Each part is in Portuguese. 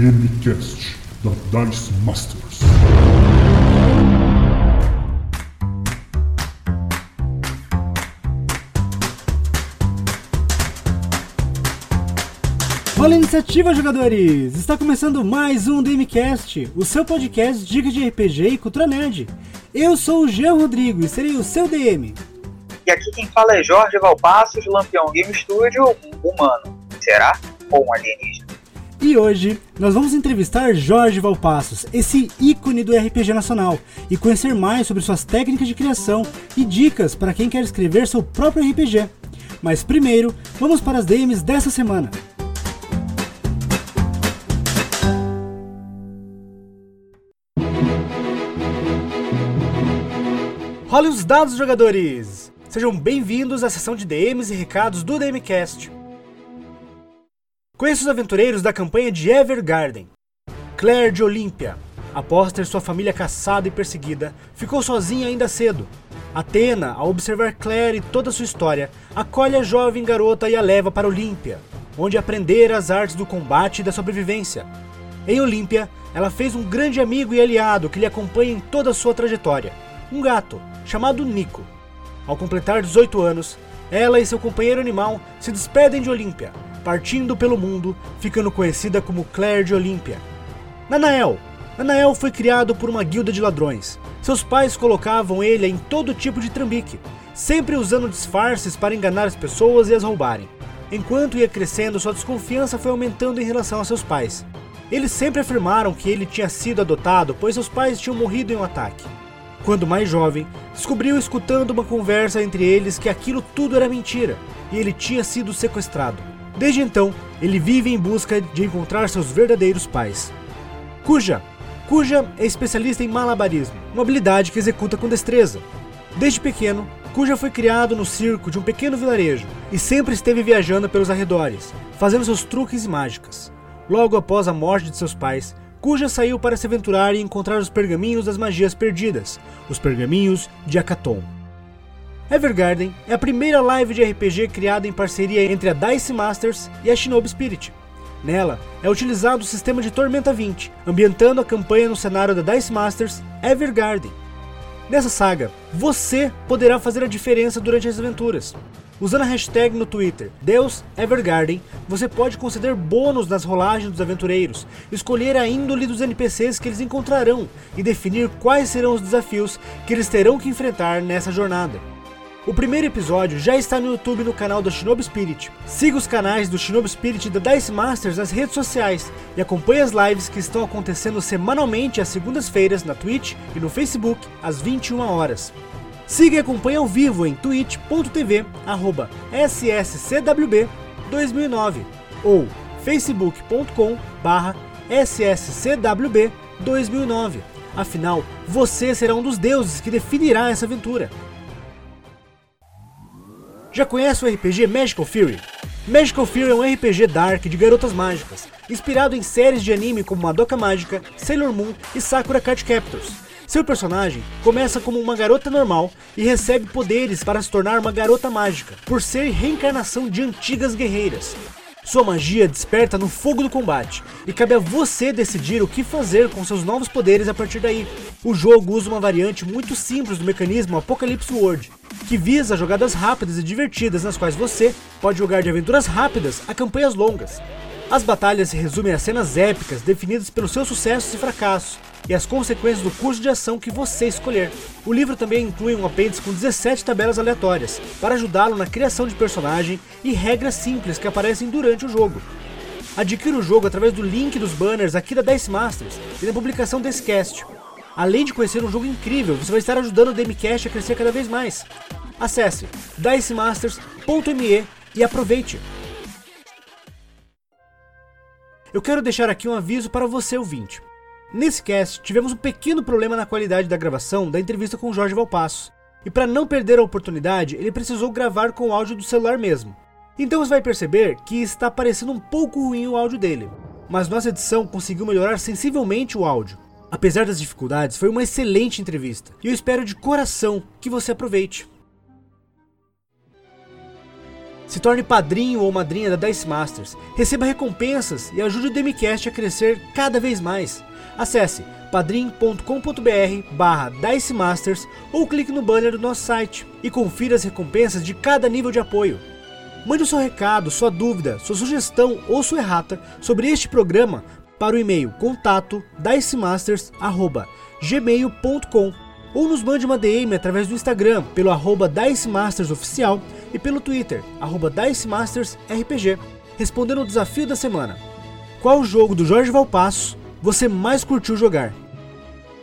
DMCast da Dice Masters. Olá, iniciativa, jogadores! Está começando mais um DMCast, o seu podcast Dicas de RPG e Cultura Nerd. Eu sou o Jean Rodrigo e serei o seu DM. E aqui quem fala é Jorge Valpassos, Lampião Game Studio, um humano. Será? Ou um alienígena? E hoje nós vamos entrevistar Jorge Valpassos, esse ícone do RPG nacional, e conhecer mais sobre suas técnicas de criação e dicas para quem quer escrever seu próprio RPG. Mas primeiro, vamos para as DMs dessa semana. Role os dados, jogadores! Sejam bem-vindos à sessão de DMs e recados do DMCast. Conheça os aventureiros da campanha de Evergarden. Claire de Olímpia, após ter sua família caçada e perseguida, ficou sozinha ainda cedo. Atena, ao observar Claire e toda sua história, acolhe a jovem garota e a leva para Olímpia, onde aprender as artes do combate e da sobrevivência. Em Olímpia, ela fez um grande amigo e aliado que lhe acompanha em toda a sua trajetória, um gato chamado Nico. Ao completar 18 anos, ela e seu companheiro animal se despedem de Olímpia, partindo pelo mundo, ficando conhecida como Claire de Olímpia. Nanael. Nanael foi criado por uma guilda de ladrões. Seus pais colocavam ele em todo tipo de trambique, sempre usando disfarces para enganar as pessoas e as roubarem. Enquanto ia crescendo, sua desconfiança foi aumentando em relação a seus pais. Eles sempre afirmaram que ele tinha sido adotado, pois seus pais tinham morrido em um ataque. Quando mais jovem, descobriu escutando uma conversa entre eles que aquilo tudo era mentira e ele tinha sido sequestrado. Desde então, ele vive em busca de encontrar seus verdadeiros pais. Cuja. Cuja é especialista em malabarismo, uma habilidade que executa com destreza. Desde pequeno, Cuja foi criado no circo de um pequeno vilarejo e sempre esteve viajando pelos arredores, fazendo seus truques e mágicas. Logo após a morte de seus pais, Cuja saiu para se aventurar e encontrar os pergaminhos das magias perdidas, os pergaminhos de Akaton. Evergarden é a primeira live de RPG criada em parceria entre a Dice Masters e a Shinobi Spirit. Nela é utilizado o sistema de Tormenta 20, ambientando a campanha no cenário da Dice Masters Evergarden. Nessa saga, você poderá fazer a diferença durante as aventuras. Usando a hashtag no Twitter Deus Evergarden, você pode conceder bônus nas rolagens dos aventureiros, escolher a índole dos NPCs que eles encontrarão e definir quais serão os desafios que eles terão que enfrentar nessa jornada. O primeiro episódio já está no YouTube no canal do Shinobi Spirit. Siga os canais do Shinobi Spirit e da Dice Masters nas redes sociais e acompanhe as lives que estão acontecendo semanalmente às segundas-feiras na Twitch e no Facebook às 21 horas. Siga e acompanhe ao vivo em twitch.tv sscwb2009 ou facebook.com sscwb2009. Afinal, você será um dos deuses que definirá essa aventura. Já conhece o RPG Magical Fury? Magical Fury é um RPG dark de garotas mágicas, inspirado em séries de anime como Madoka Mágica, Sailor Moon e Sakura Card Captors. Seu personagem começa como uma garota normal e recebe poderes para se tornar uma garota mágica, por ser reencarnação de antigas guerreiras. Sua magia desperta no fogo do combate, e cabe a você decidir o que fazer com seus novos poderes a partir daí. O jogo usa uma variante muito simples do mecanismo Apocalypse World, que visa jogadas rápidas e divertidas nas quais você pode jogar de aventuras rápidas a campanhas longas. As batalhas se resumem a cenas épicas definidas pelos seus sucessos e fracassos, e as consequências do curso de ação que você escolher. O livro também inclui um apêndice com 17 tabelas aleatórias, para ajudá-lo na criação de personagem e regras simples que aparecem durante o jogo. Adquira o jogo através do link dos banners aqui da Dice Masters e na publicação desse cast. Além de conhecer um jogo incrível, você vai estar ajudando o Demicast a crescer cada vez mais. Acesse dicemasters.me e aproveite! Eu quero deixar aqui um aviso para você ouvinte. Nesse cast, tivemos um pequeno problema na qualidade da gravação da entrevista com Jorge Valpasso. E para não perder a oportunidade, ele precisou gravar com o áudio do celular mesmo. Então você vai perceber que está parecendo um pouco ruim o áudio dele. Mas nossa edição conseguiu melhorar sensivelmente o áudio. Apesar das dificuldades, foi uma excelente entrevista. E eu espero de coração que você aproveite. Se torne padrinho ou madrinha da Dice Masters, receba recompensas e ajude o Demicast a crescer cada vez mais. Acesse padrim.com.br barra Dice Masters ou clique no banner do nosso site e confira as recompensas de cada nível de apoio. Mande o seu recado, sua dúvida, sua sugestão ou sua errata sobre este programa para o e-mail contato dicemasters@gmail.com ou nos mande uma DM através do Instagram pelo arroba DiceMastersOficial e pelo Twitter, DiceMastersRPG, respondendo o desafio da semana. Qual jogo do Jorge Valpasso você mais curtiu jogar?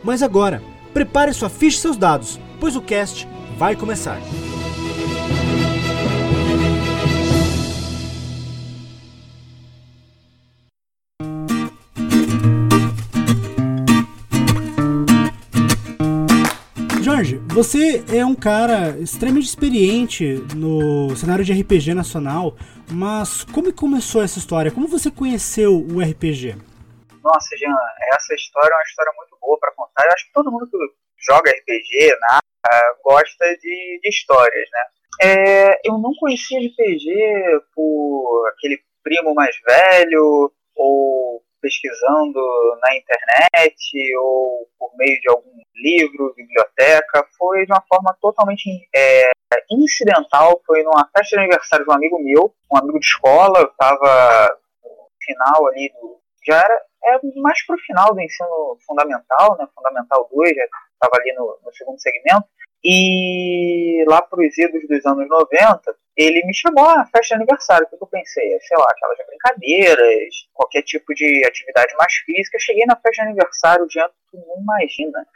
Mas agora, prepare sua ficha e seus dados, pois o cast vai começar. Você é um cara extremamente experiente no cenário de RPG nacional, mas como começou essa história? Como você conheceu o RPG? Nossa, Jean, essa história é uma história muito boa para contar. Eu acho que todo mundo que joga RPG, né, gosta de, de histórias, né? É, eu não conhecia RPG por aquele primo mais velho ou pesquisando na internet ou por meio de algum livro, biblioteca, foi de uma forma totalmente é, incidental. Foi numa festa de aniversário de um amigo meu, um amigo de escola. Eu estava no final ali do. Já era é, mais pro final do ensino fundamental, né? Fundamental 2, já estava ali no, no segundo segmento. E lá para os idos dos anos 90, ele me chamou à festa de aniversário. O que eu pensei? Sei lá, aquelas brincadeiras, qualquer tipo de atividade mais física. Cheguei na festa de aniversário, diante, tu não imagina.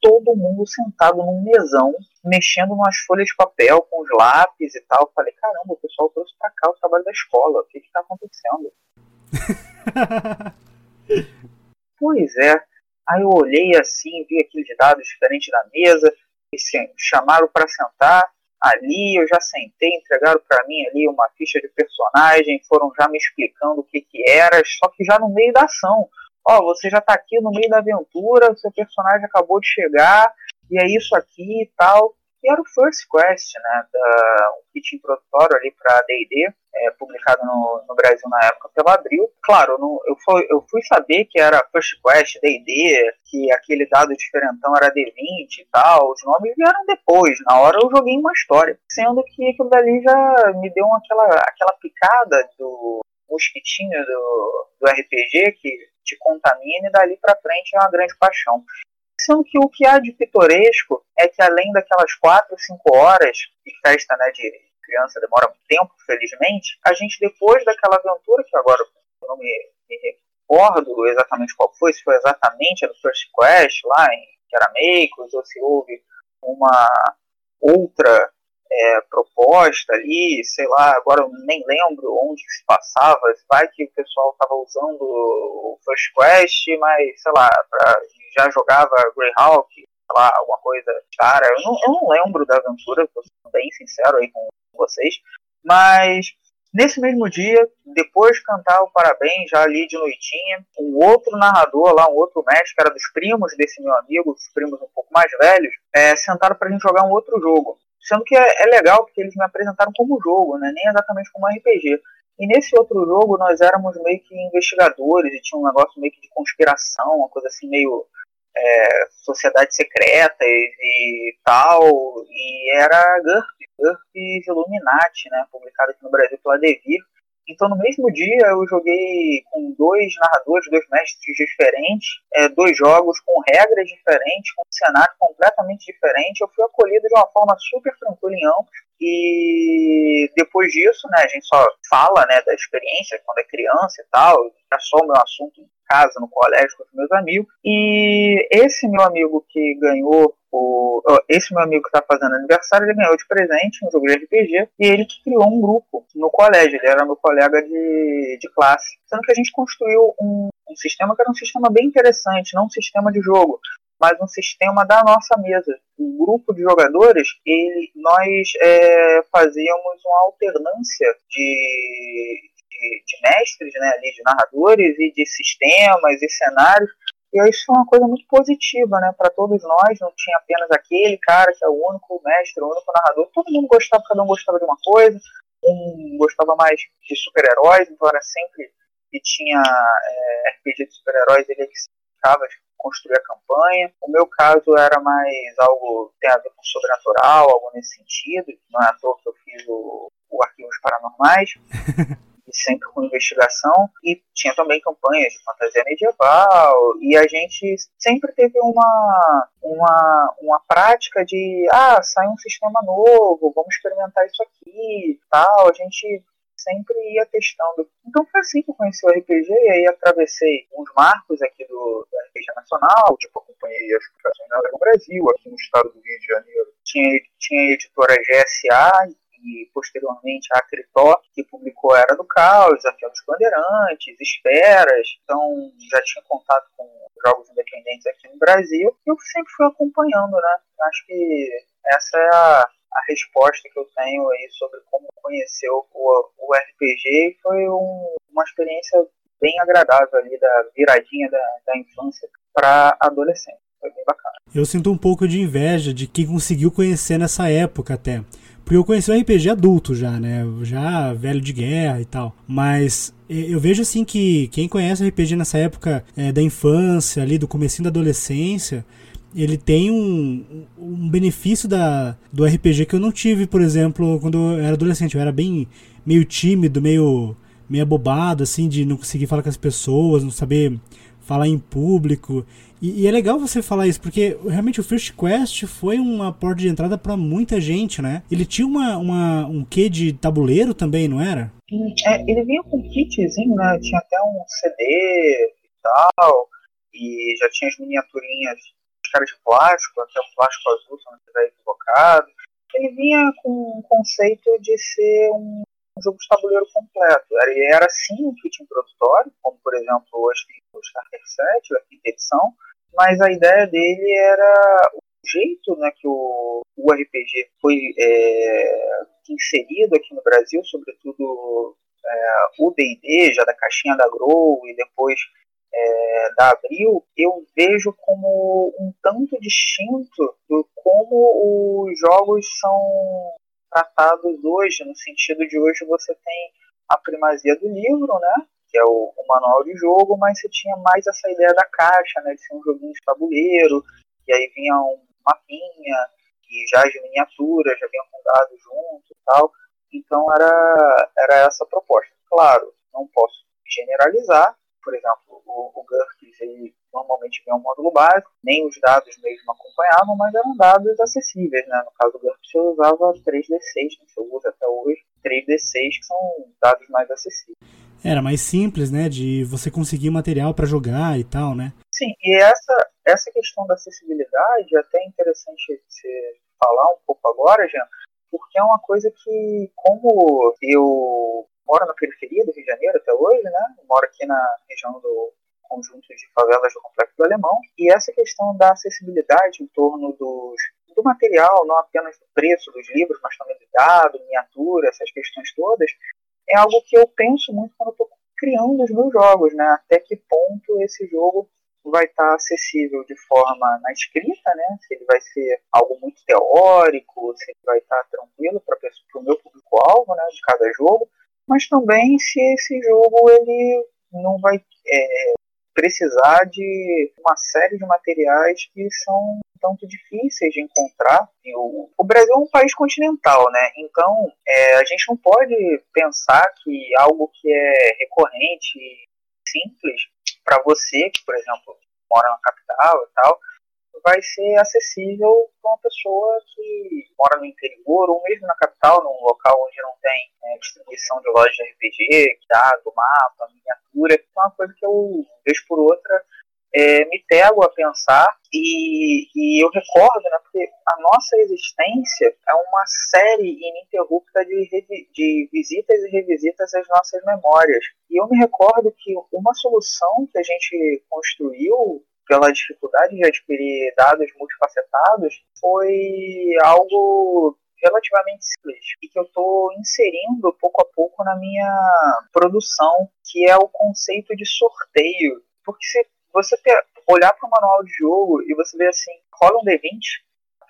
Todo mundo sentado num mesão, mexendo nas folhas de papel, com os lápis e tal. Eu falei, caramba, o pessoal trouxe pra cá o trabalho da escola. O que que tá acontecendo? pois é. Aí eu olhei assim, vi aqueles dados diferentes na mesa, chamaram para sentar ali, eu já sentei, entregaram para mim ali uma ficha de personagem, foram já me explicando o que que era, só que já no meio da ação. Ó, você já está aqui no meio da aventura, seu personagem acabou de chegar, e é isso aqui e tal que era o First Quest, né, da, um kit introdutório ali para D&D, é, publicado no, no, Brasil na época pela Abril. Claro, no, eu, fui, eu fui saber que era First Quest, D&D, que aquele dado diferentão era D20 e tal, os nomes vieram depois, na hora eu joguei uma história, sendo que aquilo dali já me deu aquela, aquela picada do mosquitinho do, do RPG que te contamina e dali para frente é uma grande paixão. Sendo que o que há de pitoresco é que além daquelas 4, 5 horas de festa né, de criança, demora muito tempo, felizmente, a gente depois daquela aventura, que agora eu não me, me recordo exatamente qual foi, se foi exatamente a do First Quest lá em Keramecos, ou se houve uma outra é, proposta ali, sei lá, agora eu nem lembro onde se passava, vai que o pessoal estava usando o First Quest, mas sei lá, para já jogava Greyhawk, sei lá, alguma coisa. Cara, eu não, eu não lembro da aventura, tô sendo bem sincero aí com vocês. Mas nesse mesmo dia, depois de cantar o parabéns, já ali de noitinha, um outro narrador lá, um outro mestre, que era dos primos desse meu amigo, os primos um pouco mais velhos, é, sentaram pra gente jogar um outro jogo. Sendo que é, é legal porque eles me apresentaram como jogo, né? nem exatamente como RPG. E nesse outro jogo nós éramos meio que investigadores e tinha um negócio meio que de conspiração, uma coisa assim meio é, sociedades secretas e tal, e era GURP, GURP Illuminati, né, publicado aqui no Brasil pela Devir. Então, no mesmo dia, eu joguei com dois narradores, dois mestres diferentes, é, dois jogos com regras diferentes, com um cenário completamente diferente. Eu fui acolhido de uma forma super tranquila em ambos. E depois disso, né, a gente só fala né, da experiência quando é criança e tal, é só o assunto casa, no colégio, com os meus amigos. E esse meu amigo que ganhou o, esse meu amigo que está fazendo aniversário, ele ganhou de presente um jogo de RPG e ele que criou um grupo no colégio, ele era meu colega de, de classe. Sendo que a gente construiu um, um sistema que era um sistema bem interessante, não um sistema de jogo, mas um sistema da nossa mesa. O grupo de jogadores, ele, nós é, fazíamos uma alternância de, de, de mestres, né, ali, de narradores e de sistemas e cenários. E isso foi uma coisa muito positiva, né, para todos nós. Não tinha apenas aquele cara que é o único mestre, o único narrador. Todo mundo gostava, cada um gostava de uma coisa. um gostava mais de super-heróis, então era sempre que tinha é, RPG de super-heróis, ele é que ficava de construir a campanha. O meu caso era mais algo tem a ver com sobrenatural, algo nesse sentido. Não é à toa que eu fiz o, o Arquivos Paranormais. sempre com investigação, e tinha também campanhas de fantasia medieval, e a gente sempre teve uma, uma, uma prática de, ah, sai um sistema novo, vamos experimentar isso aqui, tal, a gente sempre ia testando. Então foi assim que eu conheci o RPG, e aí atravessei uns marcos aqui do, do RPG Nacional, tipo, acompanhei as publicações Dragon Brasil, aqui no estado do Rio de Janeiro. Tinha, tinha a editora GSA, e posteriormente a Acritó, que publicou Era do Caos, Desafio dos Bandeirantes, Esferas, então já tinha contato com jogos independentes aqui no Brasil, e eu sempre fui acompanhando, né? Acho que essa é a, a resposta que eu tenho aí sobre como conhecer o, o RPG, foi um, uma experiência bem agradável ali da viradinha da, da infância para adolescente. Foi bem bacana. Eu sinto um pouco de inveja de quem conseguiu conhecer nessa época até. Porque eu conheci o RPG adulto já, né? Já velho de guerra e tal. Mas eu vejo assim que quem conhece o RPG nessa época é, da infância, ali do comecinho da adolescência, ele tem um, um benefício da, do RPG que eu não tive, por exemplo, quando eu era adolescente. Eu era bem meio tímido, meio, meio abobado, assim, de não conseguir falar com as pessoas, não saber falar em público. E, e, é legal você falar isso, porque realmente o First Quest foi uma porta de entrada para muita gente, né? Ele tinha uma, uma, um quê de tabuleiro também, não era? É, ele vinha com um kitzinho, né? Tinha até um CD e tal, e já tinha as miniaturinhas, caras de plástico, até o plástico azul, se não estiver equivocado. Ele vinha com um conceito de ser um jogo de tabuleiro completo. Ele era sim um kit introdutório, como por exemplo hoje tem o Starter 7, a quinta edição, mas a ideia dele era o jeito né, que o, o RPG foi é, inserido aqui no Brasil, sobretudo é, o D&D, já da caixinha da Grow e depois é, da Abril, eu vejo como um tanto distinto do como os jogos são tratados hoje, no sentido de hoje você tem a primazia do livro, né? Que é o, o, manual de jogo, mas você tinha mais essa ideia da caixa, né? De ser um joguinho de tabuleiro, e aí vinha um mapinha, e já as miniaturas, já vinha com dados junto e tal. Então era, era essa a proposta. Claro, não posso generalizar, por exemplo, o, o GURPS ele normalmente vem um módulo básico, nem os dados mesmo acompanhavam, mas eram dados acessíveis, né? No caso do GURPS eu usava 3D6, né, que eu uso até hoje, 3D6 que são dados mais acessíveis. Era mais simples, né, de você conseguir material para jogar e tal, né? Sim, e essa, essa questão da acessibilidade é até interessante você falar um pouco agora, Jean, porque é uma coisa que, como eu moro na periferia do Rio de Janeiro até hoje, né? Moro aqui na região do conjunto de favelas do Complexo do Alemão. E essa questão da acessibilidade em torno dos, do material, não apenas do preço dos livros, mas também do dado, miniatura, essas questões todas, é algo que eu penso muito quando estou criando os meus jogos, né? Até que ponto esse jogo vai estar acessível de forma na escrita, né? Se ele vai ser algo muito teórico, se ele vai estar tranquilo para o meu público-alvo, né? De cada jogo, mas também se esse jogo ele não vai é, precisar de uma série de materiais que são tanto difíceis de encontrar. O, o Brasil é um país continental, né? Então é, a gente não pode pensar que algo que é recorrente e simples para você, que por exemplo mora na capital e tal, vai ser acessível para uma pessoa que mora no interior ou mesmo na capital, num local onde não tem é, distribuição de lojas de RPG, dado, mapa, miniatura. Então, é uma coisa que eu, vez por outra, é, me pego a pensar e, e, eu recordo, né, porque a nossa existência é uma série ininterrupta de, de visitas e revisitas às nossas memórias. E eu me recordo que uma solução que a gente construiu pela dificuldade de adquirir dados multifacetados, foi algo relativamente simples e que eu estou inserindo pouco a pouco na minha produção, que é o conceito de sorteio. Porque se você olhar para o manual de jogo e você vê assim, rola um D20,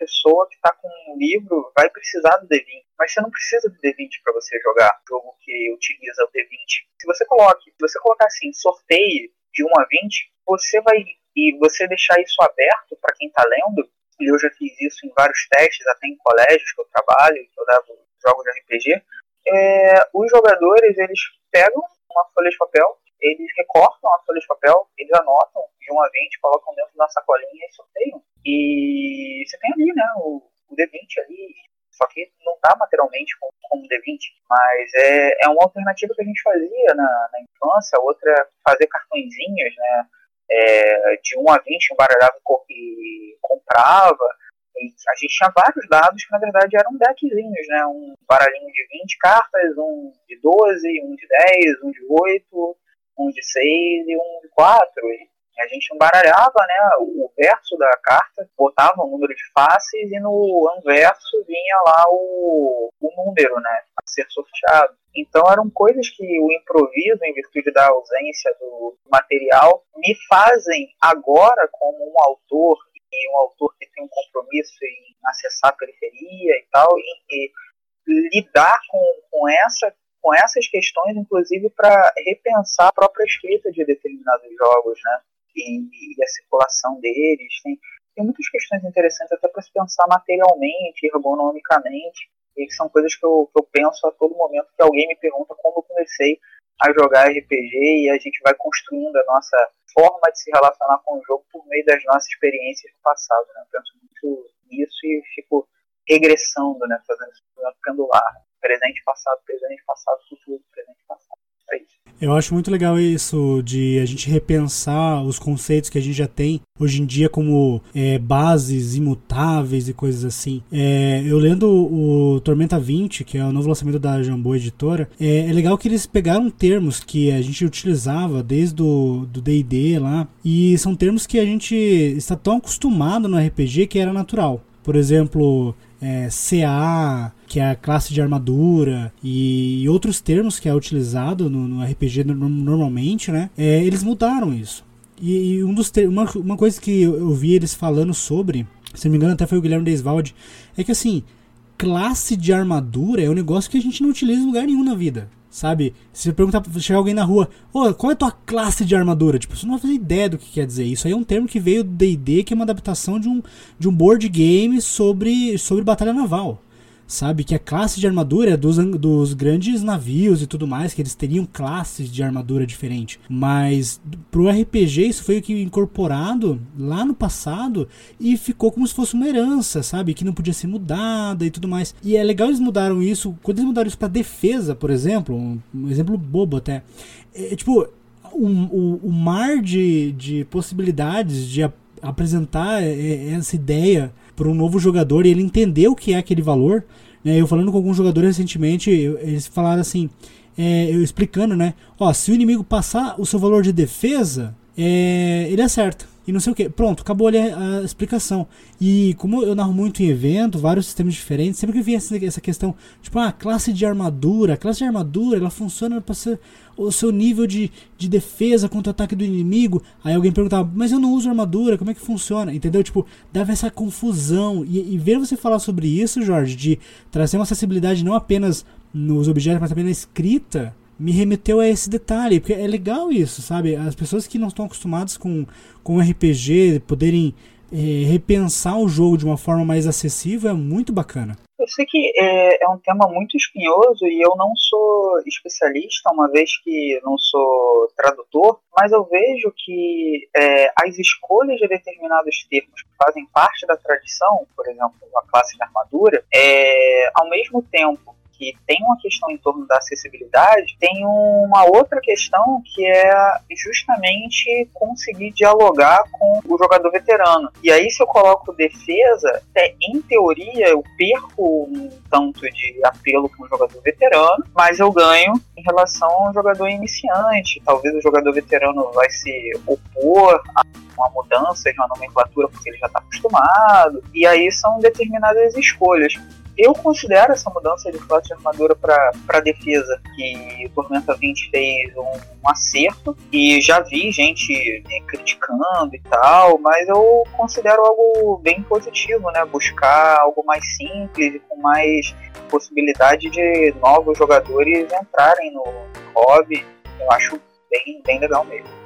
pessoa que está com um livro vai precisar do D20, mas você não precisa do D20 para você jogar jogo que utiliza o D20. Se você coloque, se você colocar assim, sorteio de 1 a 20, você vai e você deixar isso aberto para quem está lendo, e eu já fiz isso em vários testes, até em colégios que eu trabalho, que eu levo jogos de RPG, é, os jogadores eles pegam uma folha de papel, eles recortam a folha de papel, eles anotam de 1 a 20, colocam dentro da sacolinha e sorteiam. E você tem ali, né, o, o D20 ali, só que não está materialmente como, como D20, mas é, é uma alternativa que a gente fazia na, na infância, outra é fazer cartõezinhos, né, é, de 1 a 20 embaralhava e comprava, e a gente tinha vários dados que na verdade eram deckzinhos, né? Um baralhinho de 20 cartas, um de 12, um de 10, um de 8, um de 6 e um de 4. E a gente embaralhava né, o verso da carta, botava o número de faces e no anverso vinha lá o, o número né, ser sorteado. Então eram coisas que o improviso, em virtude da ausência do material, me fazem agora, como um autor e um autor que tem um compromisso em acessar a periferia e tal, e, e lidar com, com, essa, com essas questões, inclusive para repensar a própria escrita de determinados jogos, né? E, e a circulação deles. Tem, tem muitas questões interessantes até para se pensar materialmente, ergonomicamente, e são coisas que eu, que eu penso a todo momento que alguém me pergunta como eu comecei a jogar RPG e a gente vai construindo a nossa forma de se relacionar com o jogo por meio das nossas experiências do passado. Né? Eu penso muito nisso e fico regressando, né? fazendo esse pendular. Presente, passado, presente, passado, futuro, presente, passado. Isso. Eu acho muito legal isso de a gente repensar os conceitos que a gente já tem hoje em dia como é, bases imutáveis e coisas assim. É, eu lendo o Tormenta 20, que é o novo lançamento da Jambô Editora, é, é, legal que eles pegaram termos que a gente utilizava desde o do D&D lá e são termos que a gente está tão acostumado no RPG que era natural. Por exemplo, é, CA, que é a classe de armadura, e, outros termos que é utilizado no, no RPG no, normalmente, né? É, eles mudaram isso. E, e um dos uma, uma coisa que eu, eu vi eles falando sobre, se não me engano até foi o Guilherme Desvalde, é que assim, classe de armadura é um negócio que a gente não utiliza em lugar nenhum na vida. Sabe? Se perguntar chegar alguém na rua, oh, qual é a tua classe de armadura? Tipo, você não vai fazer ideia do que quer dizer. Isso aí é um termo que veio do DD, que é uma adaptação de um, de um board game sobre, sobre batalha naval sabe? Que a classe de armadura é dos, dos grandes navios e tudo mais, que eles teriam classes de armadura diferente. Mas pro RPG isso foi o que incorporado lá no passado e ficou como se fosse uma herança, sabe? Que não podia ser mudada e tudo mais. E é legal eles mudaram isso, quando eles mudaram isso para defesa, por exemplo, um, um, exemplo bobo até. É, tipo, o, o, o mar de, de possibilidades de ap apresentar essa ideia para um novo jogador e ele entender o que é aquele valor. Né? Eu falando com alguns jogadores recentemente, eu, eles falaram assim, é, eu explicando, né? Ó, se o inimigo passar o seu valor de defesa, é, ele acerta. E não sei o que. Pronto, acabou ali a, a, explicação. E como eu narro muito em evento, vários sistemas diferentes, sempre que vinha essa, essa questão, tipo, ah, classe de armadura, a classe de armadura, ela funciona para ser o seu nível de, de defesa contra o ataque do inimigo. Aí alguém perguntava, mas eu não uso armadura, como é que funciona? Entendeu? Tipo, dava essa confusão. E, e ver você falar sobre isso, Jorge, de trazer uma acessibilidade não apenas nos objetos, mas também na escrita, me remeteu a esse detalhe, porque é legal isso, sabe? As pessoas que não estão acostumadas com, com RPG poderem é, repensar o jogo de uma forma mais acessível é muito bacana. Eu sei que é, é, um tema muito espinhoso e eu não sou especialista, uma vez que não sou tradutor, mas eu vejo que é, as escolhas de determinados termos que fazem parte da tradição, por exemplo, a classe de armadura, é, ao mesmo tempo que tem uma questão em torno da acessibilidade, tem uma outra questão que é justamente conseguir dialogar com o jogador veterano. E aí, se eu coloco defesa, é, em teoria eu perco um tanto de apelo com o jogador veterano, mas eu ganho em relação ao jogador iniciante. Talvez o jogador veterano vai se opor a uma mudança de uma nomenclatura porque ele já está acostumado. E aí são determinadas escolhas eu considero essa mudança de classe de armadura para defesa que o Tormenta 20 fez um, um acerto e já vi gente né, criticando e tal, mas eu considero algo bem positivo, né? Buscar algo mais simples e com mais possibilidade de novos jogadores entrarem no hobby. Eu acho bem, bem legal mesmo.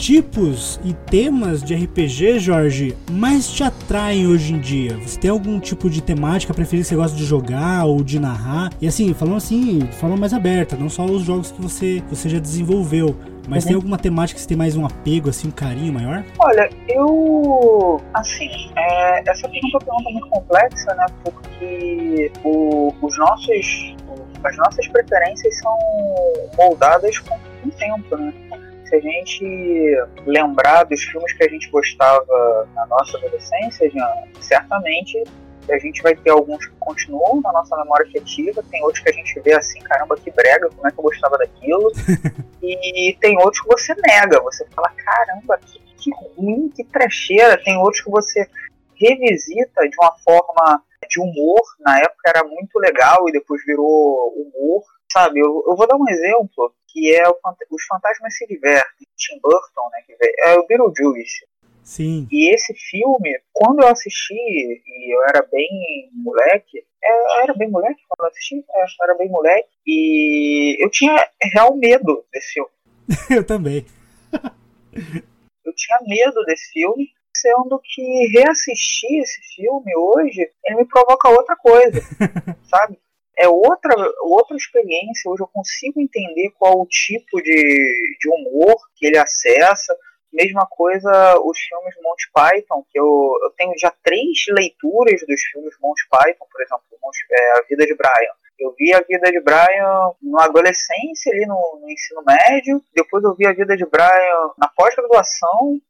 Tipos e temas de RPG, Jorge, mais te atraem hoje em dia? Você tem algum tipo de temática preferida que você gosta de jogar ou de narrar? E assim, falando assim, de forma mais aberta, não só os jogos que você, você já desenvolveu, mas uhum. tem alguma temática que você tem mais um apego, assim, um carinho maior? Olha, eu. Assim, é, essa pergunta é uma pergunta muito complexa, né? Porque o, os nossos. As nossas preferências são moldadas com o tempo, né? Se a gente lembrar dos filmes que a gente gostava na nossa adolescência, Jean, certamente a gente vai ter alguns que continuam na nossa memória afetiva, tem outros que a gente vê assim, caramba, que brega, como é que eu gostava daquilo, e tem outros que você nega, você fala, caramba, que, que ruim, que trecheira, tem outros que você revisita de uma forma de humor, na época era muito legal e depois virou humor, sabe? Eu, eu vou dar um exemplo, que é Os Fantasmas se Divertem, Tim Burton, né, que é o Beetlejuice. Sim. E esse filme, quando eu assisti, e eu era bem moleque, é, eu era bem moleque quando eu assisti, é, eu era bem moleque, e eu tinha real medo desse filme. eu também. eu tinha medo desse filme, sendo que reassistir esse filme hoje, ele me provoca outra coisa, sabe? É outra, outra experiência. Hoje eu consigo entender qual o tipo de, de humor que ele acessa. Mesma coisa os filmes Monty Python, que eu, eu tenho já três leituras dos filmes Monty Python, por exemplo, é, A Vida de Brian. Eu vi a vida de Brian na adolescência, ali no, no ensino médio. Depois eu vi a vida de Brian na pós-graduação.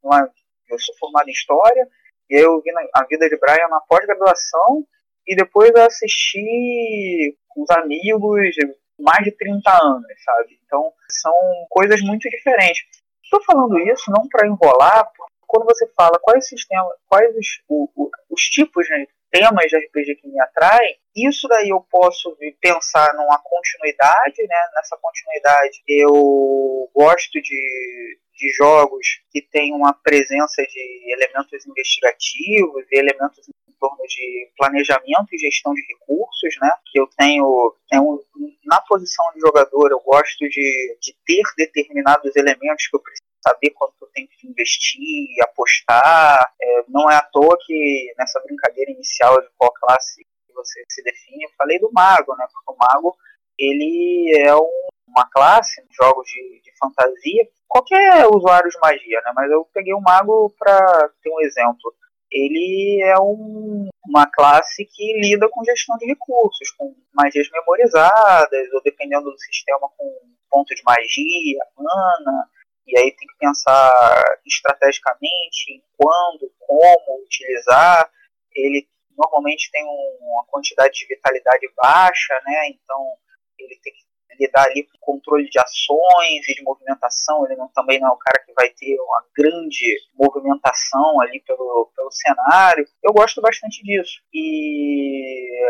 Eu sou formado em História. E aí eu vi a vida de Brian na pós-graduação e depois eu assisti com os amigos mais de 30 anos, sabe? Então são coisas muito diferentes. Estou falando isso não para enrolar, porque quando você fala quais sistemas, quais os, o, o, os tipos de temas de RPG que me atraem, isso daí eu posso pensar numa continuidade, né? Nessa continuidade eu gosto de, de jogos que têm uma presença de elementos investigativos e elementos torno de planejamento e gestão de recursos, né? Que eu tenho, tenho na posição de jogador, eu gosto de, de ter determinados elementos que eu preciso saber quanto eu tenho que investir, apostar. É, não é à toa que nessa brincadeira inicial de qual classe você se define, eu falei do mago, né? Porque o mago ele é um, uma classe jogos de, de, fantasia. Qualquer usuário de magia, né? Mas eu peguei o mago para ter um exemplo ele é um, uma classe que lida com gestão de recursos, com magias memorizadas, ou dependendo do sistema, com ponto de magia, mana, e aí tem que pensar estrategicamente quando, como utilizar. Ele normalmente tem um, uma quantidade de vitalidade baixa, né? Então ele tem que lidar ali com controle de ações e de movimentação, ele não, também não é o cara que vai ter uma grande movimentação ali pelo, pelo cenário. Eu gosto bastante disso. E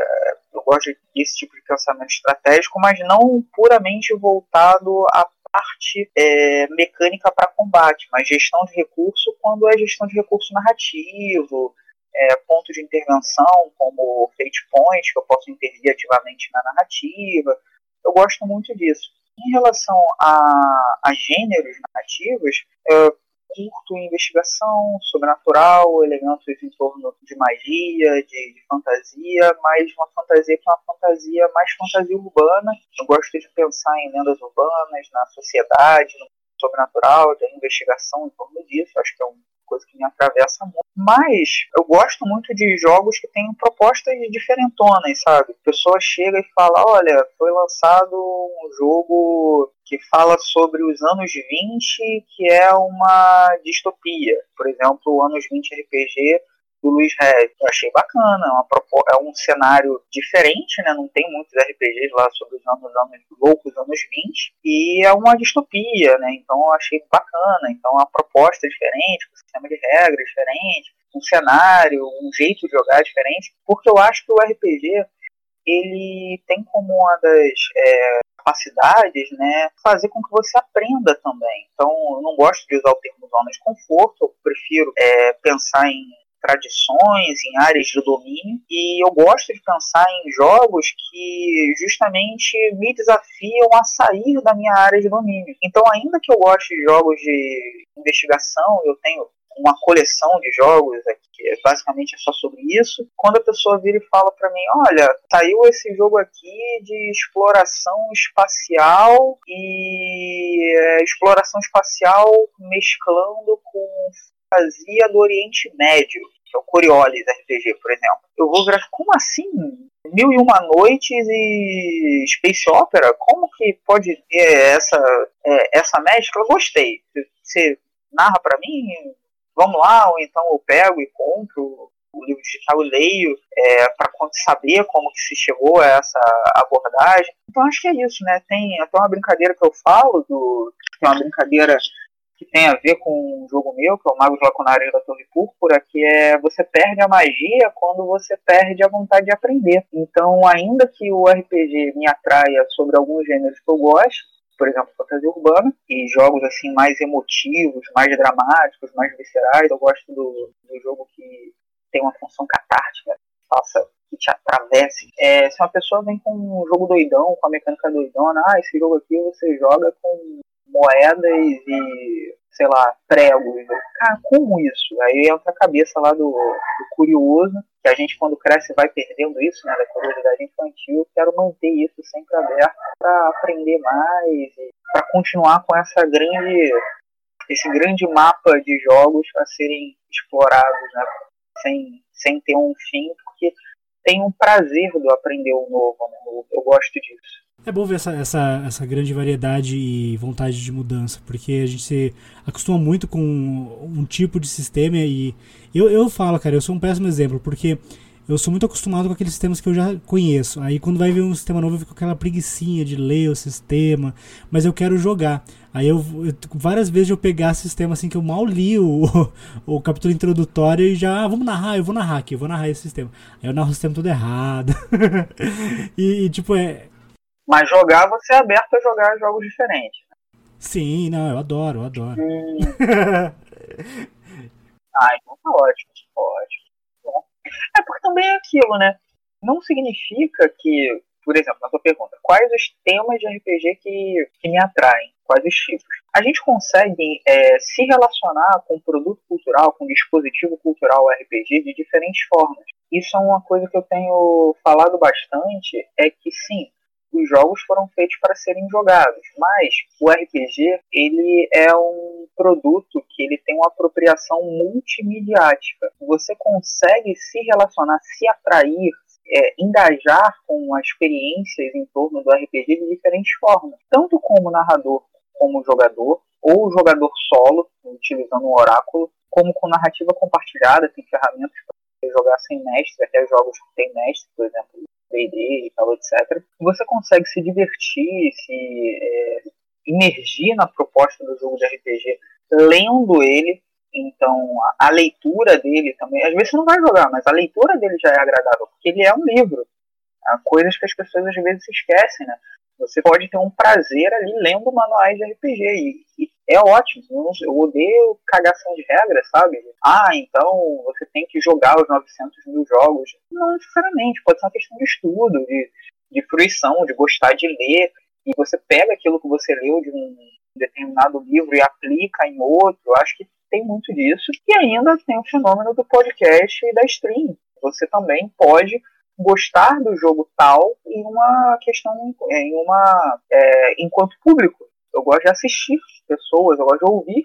eu gosto desse tipo de pensamento estratégico, mas não puramente voltado à parte é, mecânica para combate, mas gestão de recurso quando é gestão de recurso narrativo, é, ponto de intervenção como fate point, que eu posso intervir ativamente na narrativa, eu gosto muito disso. Em relação a, a gêneros narrativos, eu curto investigação sobrenatural, elementos em torno de magia, de, de, fantasia, mas uma fantasia que é uma fantasia mais fantasia urbana. Eu gosto de pensar em lendas urbanas, na sociedade, no sobrenatural, de investigação em torno disso. Acho que é um coisa que me atravessa muito. Mas eu gosto muito de jogos que têm propostas diferentonas, sabe? A pessoa chega e fala: olha, foi lançado um jogo que fala sobre os anos 20, que é uma distopia. Por exemplo, Anos 20 RPG do Luiz Rev. Eu achei bacana, é é um cenário diferente, né? Não tem muitos RPGs lá sobre os anos, anos loucos, anos 20, e é uma distopia, né? Então eu achei bacana. Então a proposta é diferente, o sistema de regras diferente, um cenário, um jeito de jogar diferente, porque eu acho que o RPG ele tem como uma das é, capacidades, né, fazer com que você aprenda também. Então, eu não gosto de usar o termo zona de conforto, eu prefiro é, pensar em tradições, em áreas de domínio, e eu gosto de pensar em jogos que justamente me desafiam a sair da minha área de domínio. Então, ainda que eu goste de jogos de investigação, eu tenho uma coleção de jogos aqui, é basicamente é só sobre isso. Quando a pessoa vira e fala para mim, olha, saiu esse jogo aqui de exploração espacial e é, exploração espacial mesclando com fantasia do Oriente Médio, que é o Coriolis RPG, por exemplo. Eu vou virar, como assim? Mil e Uma Noites e Space Opera? Como que pode ter essa, é, essa mescla? Eu gostei. Você narra para mim? Vamos lá, ou então eu pego e compro o livro digital e leio é, para saber como que se chegou a essa abordagem. Então acho que é isso, né? Tem até uma brincadeira que eu falo, do, é uma brincadeira que tem a ver com um jogo meu, que é o Magos Lacunários da Torre Púrpura, que é você perde a magia quando você perde a vontade de aprender. Então, ainda que o RPG me atraia sobre alguns gêneros que eu gosto, por exemplo, fantasia urbana, e jogos assim mais emotivos, mais dramáticos, mais viscerais, eu gosto do, do jogo que tem uma função catártica, faça que te atravesse. É, se uma pessoa vem com um jogo doidão, com a mecânica doidona, ah, esse jogo aqui você joga com moedas e, sei lá, pregos. Cara, como isso? Aí entra a cabeça lá do, do, curioso, que a gente quando cresce vai perdendo isso, né, da curiosidade infantil. Quero manter isso sempre aberto para aprender mais, para continuar com essa grande, esse grande mapa de jogos a serem explorados, né, sem, sem ter um fim, porque tem um prazer do aprender o novo, né? eu, eu gosto disso. É bom ver essa, essa, essa grande variedade e vontade de mudança, porque a gente se acostuma muito com um tipo de sistema e eu, eu falo, cara, eu sou um péssimo exemplo, porque eu sou muito acostumado com aqueles sistemas que eu já conheço. Aí quando vai ver um sistema novo, eu fico com aquela preguiçinha de ler o sistema, mas eu quero jogar. Aí eu, eu várias vezes eu pegar sistema assim que eu mal li o, o, o capítulo introdutório e já, ah, vamos narrar, eu vou narrar aqui, eu vou narrar esse sistema. Aí eu narro o sistema todo errado. e, e, tipo, é, mas jogar, você é aberto a jogar jogos diferentes. Sim, não, eu adoro, eu adoro. Ah, então tá ótimo, ótimo. É porque também é aquilo, né? Não significa que, por exemplo, na sua pergunta, quais os temas de RPG que, que me atraem? Quais os tipos? A gente consegue é, se relacionar com produto cultural, com dispositivo cultural RPG de diferentes formas. Isso é uma coisa que eu tenho falado bastante, é que sim, os jogos foram feitos para serem jogados, mas o RPG ele é um produto que ele tem uma apropriação multimediática. Você consegue se relacionar, se atrair, é, engajar com as experiências em torno do RPG de diferentes formas, tanto como narrador, como jogador, ou jogador solo, utilizando um oráculo, como com narrativa compartilhada, tem ferramentas para jogar sem mestre, até jogos que tem mestre, por exemplo, D&D e tal, etc. Você consegue se divertir, se é, imergir na proposta do jogo de RPG lendo ele. Então, a, a, leitura dele também, às vezes você não vai jogar, mas a leitura dele já é agradável, porque ele é um livro. Há coisas que as pessoas às vezes esquecem, né? Você pode ter um prazer ali lendo manuais de RPG e, e é ótimo. Eu odeio cagação de regras, sabe? Ah, então você tem que jogar os 900 mil jogos. Não necessariamente, pode ser uma questão de estudo, de, de fruição, de gostar de ler. E você pega aquilo que você leu de um determinado livro e aplica em outro. Eu acho que tem muito disso. E ainda tem o fenômeno do podcast e da stream. Você também pode gostar do jogo tal em uma questão, em uma é, enquanto público. Eu gosto de assistir pessoas, eu gosto de ouvir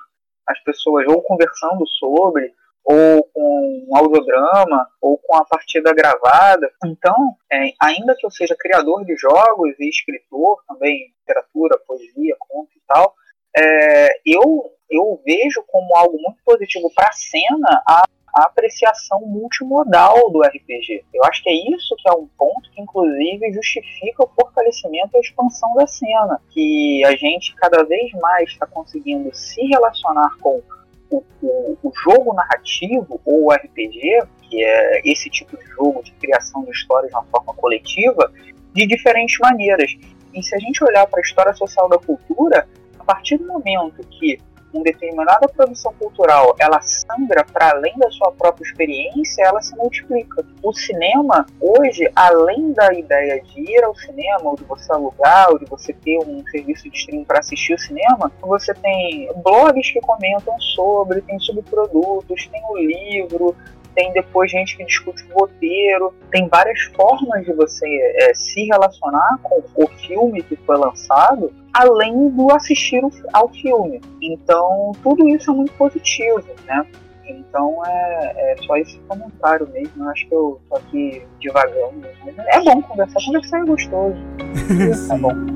as pessoas ou conversando sobre, ou com um audiodrama, ou com a partida gravada. Então, é, ainda que eu seja criador de jogos e escritor também, literatura, poesia, conto e tal, é, eu, eu vejo como algo muito positivo para a cena a, a apreciação multimodal do RPG. Eu acho que é isso que é um ponto que, inclusive, justifica o fortalecimento e a expansão da cena. Que a gente cada vez mais está conseguindo se relacionar com o, o, o, jogo narrativo ou RPG, que é esse tipo de jogo de criação de histórias de uma forma coletiva, de diferentes maneiras. E se a gente olhar para a história social da cultura, a partir do momento que uma determinada produção cultural ela sangra para além da sua própria experiência, ela se multiplica. O cinema, hoje, além da ideia de ir ao cinema, ou de você alugar, ou de você ter um serviço de streaming para assistir o cinema, você tem blogs que comentam sobre, tem subprodutos, tem o livro, tem depois gente que discute o roteiro, tem várias formas de você é, se relacionar com o filme que foi lançado, além do assistir ao filme. Então, tudo isso é muito positivo, né? Então é, é só esse comentário mesmo. Eu acho que eu tô aqui devagando. É bom conversar, conversar é gostoso. é bom.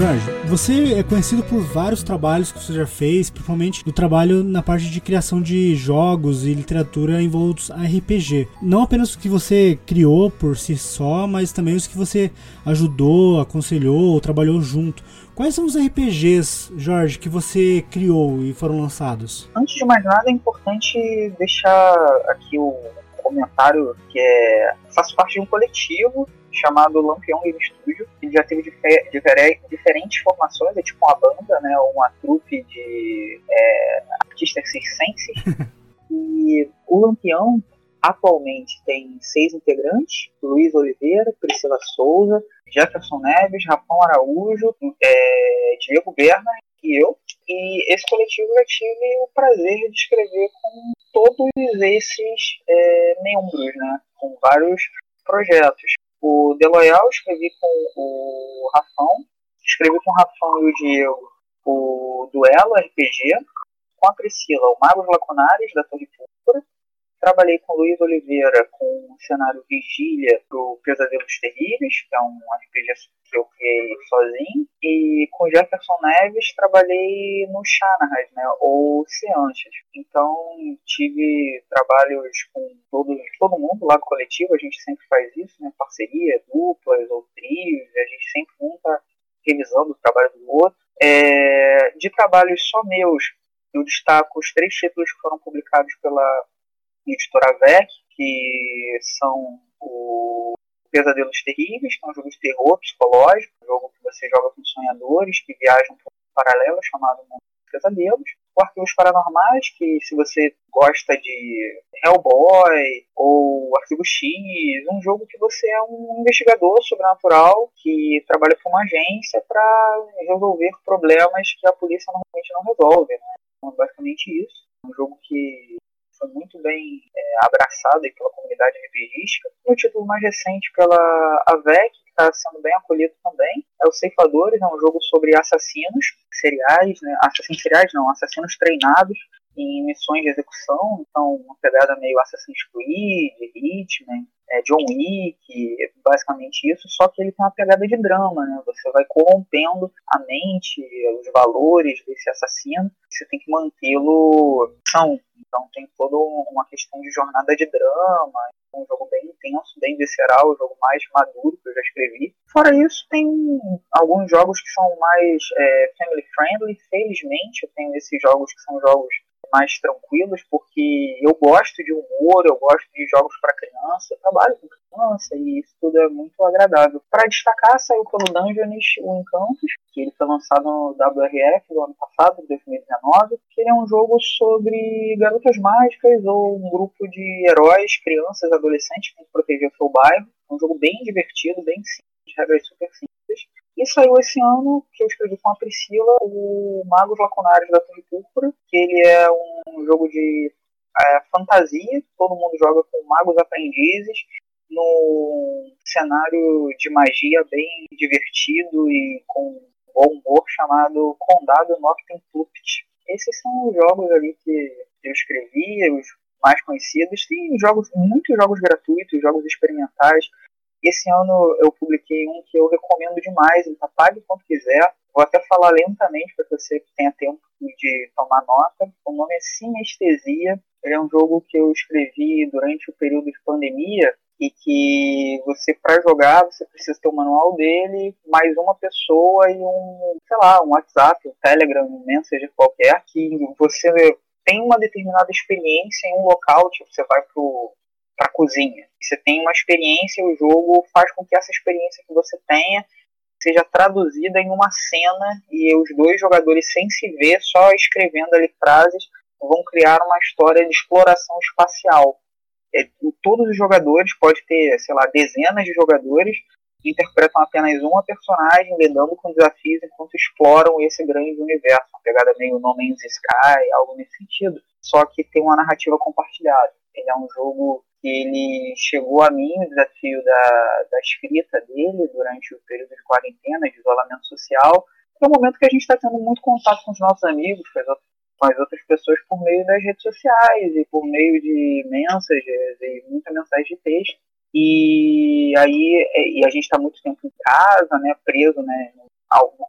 Jorge, você é conhecido por vários trabalhos que você já fez, principalmente do trabalho na parte de criação de jogos e literatura envoltos a RPG. Não apenas os que você criou por si só, mas também os que você ajudou, aconselhou ou trabalhou junto. Quais são os RPGs, Jorge, que você criou e foram lançados? Antes de mais nada, é importante deixar aqui o comentário que é faço parte de um coletivo chamado Lampião Game Studio. Ele já teve difer diferentes formações, é tipo uma banda, né, uma trupe de é, artistas circenses. e o Lampião atualmente tem seis integrantes: Luiz Oliveira, Priscila Souza, Jefferson Neves, Rafão Araújo, é, Diego Berna e eu. E esse coletivo eu tive o prazer de escrever com todos esses é, membros, né? Com vários projetos. O The Loyal escrevi com o Rafão, escrevi com o Rafão e o Diego o Duelo RPG, com a Priscila o Magos Lacunares da Torre Púrpura, Trabalhei com Luiz Oliveira com o cenário Vigília pro Pesadelos Terríveis, que é um RPG que eu criei sozinho. E com Jefferson Neves trabalhei no Shanahan, né, ou Ciantes. Então tive trabalhos com todo, todo mundo lá do coletivo, a gente sempre faz isso, né, parceria, duplas ou trios, a gente sempre tá revisando o trabalho do outro. É, de trabalhos só meus, eu destaco os três títulos que foram publicados pela editora VEC, que são o Pesadelos Terríveis, que é um jogo de terror psicológico, um jogo que você joga com sonhadores que viajam por um paralelo chamado Mundo dos Pesadelos. O Arquivos Paranormais, que se você gosta de Hellboy ou Arquivo X, um jogo que você é um investigador sobrenatural que trabalha com uma agência para resolver problemas que a polícia normalmente não resolve. Né? Então, é basicamente isso. Um jogo que foi muito bem é, abraçado pela comunidade RPGística. E o título mais recente pela AVEC, que está sendo bem acolhido também, é o Ceifadores, é um jogo sobre assassinos seriais, né? assassinos seriais não, assassinos treinados em missões de execução, então uma pegada meio Assassin's Creed, Hitman, é, John Wick, basicamente isso, só que ele tem uma pegada de drama, né? Você vai corrompendo a mente, os valores desse assassino, você tem que mantê-lo são. Então tem toda uma questão de jornada de drama, um jogo bem intenso, bem visceral, o jogo mais maduro que eu já escrevi. Fora isso, tem alguns jogos que são mais é, family friendly, felizmente eu tenho esses jogos que são jogos mais tranquilos, porque eu gosto de humor, eu gosto de jogos para criança, eu trabalho com criança e isso tudo é muito agradável. Para destacar, saiu pelo Dungeons o Encantos, que ele foi lançado no WRF do ano passado, 2019, que ele é um jogo sobre garotas mágicas ou um grupo de heróis, crianças, adolescentes que proteger o seu bairro. É um jogo bem divertido, bem simples, regras super simples. E saiu esse ano, que eu escrevi com a Priscila, o Magos Lacunares da Torre Púrpura, que ele é um jogo de é, fantasia, todo mundo joga com magos aprendizes, num cenário de magia bem divertido e com bom humor chamado Condado Noctem Plupt. Esses são os jogos ali que eu escrevi, os mais conhecidos, tem jogos, muitos jogos gratuitos, jogos experimentais. Esse ano eu publiquei um que eu recomendo demais, tá pague quanto quiser. Vou até falar lentamente para que você tenha tempo de tomar nota. O nome é Sinestesia. Ele é um jogo que eu escrevi durante o período de pandemia e que você para jogar você precisa ter o manual dele, mais uma pessoa e um, sei lá, um WhatsApp, um Telegram, um Messenger qualquer que você tem uma determinada experiência em um local, tipo você vai para cozinha, você tem uma experiência, o jogo faz com que essa experiência que você tenha seja traduzida em uma cena e os dois jogadores sem se ver, só escrevendo ali frases, vão criar uma história de exploração espacial é, todos os jogadores, pode ter, sei lá, dezenas de jogadores interpretam apenas uma personagem, lidando com desafios enquanto exploram esse grande universo. Uma pegada meio No Man's Sky, algo nesse sentido. Só que tem uma narrativa compartilhada. Ele é um jogo que ele chegou a mim, o desafio da, da escrita dele durante o período de quarentena, de isolamento social. É um momento que a gente está tendo muito contato com os nossos amigos, com as com as outras pessoas por meio das redes sociais e por meio de mensagens e muita mensagem de texto. E aí é, e a gente está muito tempo em casa, né, preso, né, no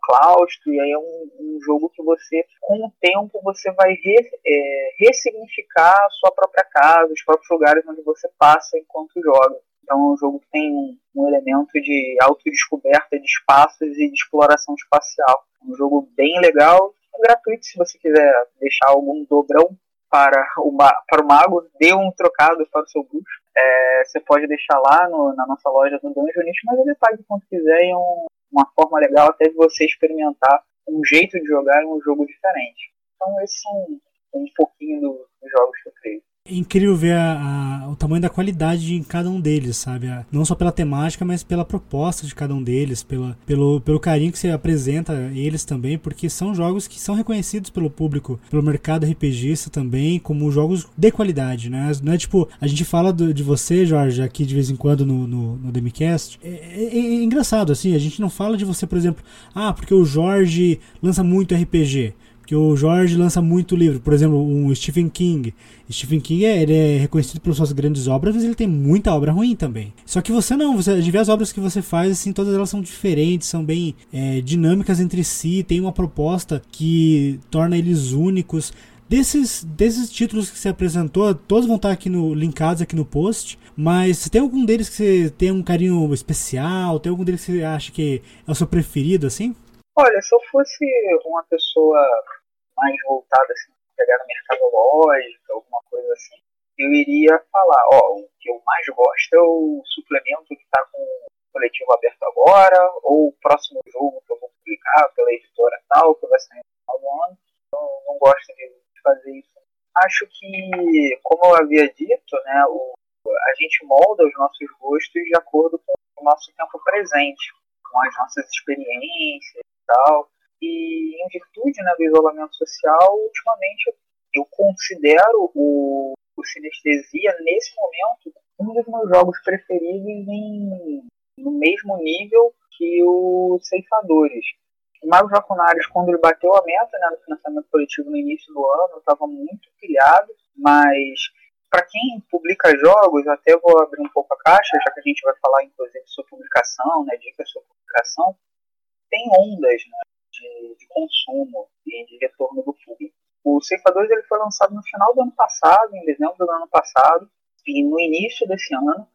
claustro, e aí é um, um, jogo que você, com o tempo, você vai re, é, ressignificar a sua própria casa, os próprios lugares onde você passa enquanto joga. Então é um jogo que tem um, um elemento de autodescoberta de espaços e de exploração espacial. Um jogo bem legal, gratuito se você quiser deixar algum dobrão para o, para o mago, dê um trocado para o seu bruxo. É, você pode deixar lá no, na nossa loja do Dungeonist, mas ele pague quanto quiser e é um, uma forma legal até de você experimentar um jeito de jogar um jogo diferente. Então esses são um pouquinho dos jogos que eu creio. É incrível ver a, a, o tamanho da qualidade em cada um deles, sabe? A, não só pela temática, mas pela proposta de cada um deles, pela, pelo, pelo carinho que você apresenta eles também, porque são jogos que são reconhecidos pelo público, pelo mercado RPGista também, como jogos de qualidade, né? Não é tipo, a gente fala do, de você, Jorge, aqui de vez em quando no, no, no Demicast. É, é, é engraçado, assim, a gente não fala de você, por exemplo, ah, porque o Jorge lança muito RPG que o Jorge lança muito livro, por exemplo, um Stephen King. Stephen King é, ele é reconhecido pelas suas grandes obras, mas ele tem muita obra ruim também. Só que você não, você vê as obras que você faz, assim, todas elas são diferentes, são bem é, dinâmicas entre si, tem uma proposta que torna eles únicos. Desses, desses títulos que você apresentou, todos vão estar aqui no linkados aqui no post. Mas tem algum deles que você tem um carinho especial? Tem algum deles que você acha que é o seu preferido, assim? Olha, se eu fosse uma pessoa mais voltada assim, pegar no mercadológico, alguma coisa assim, eu iria falar, ó, o que eu mais gosto é o suplemento que está com o coletivo aberto agora, ou o próximo jogo que eu vou publicar pela editora tal, que vai sair no final do ano. Então, não gosto de fazer isso. Acho que, como eu havia dito, né, o, a gente molda os nossos gostos de acordo com o nosso tempo presente, com as nossas experiências e tal. E em virtude né, do isolamento social, ultimamente eu considero o, o Sinestesia, nesse momento, um dos meus jogos preferidos em, no mesmo nível que o Ceifadores. O Magos Draconários, quando ele bateu a meta né, no financiamento coletivo no início do ano, estava muito pilhado, mas para quem publica jogos, até vou abrir um pouco a caixa, já que a gente vai falar inclusive sobre publicação, né, dicas sobre publicação, tem ondas, né? De, de consumo e de retorno do público. O Ceifadores ele foi lançado no final do ano passado, em dezembro do ano passado, e no início desse ano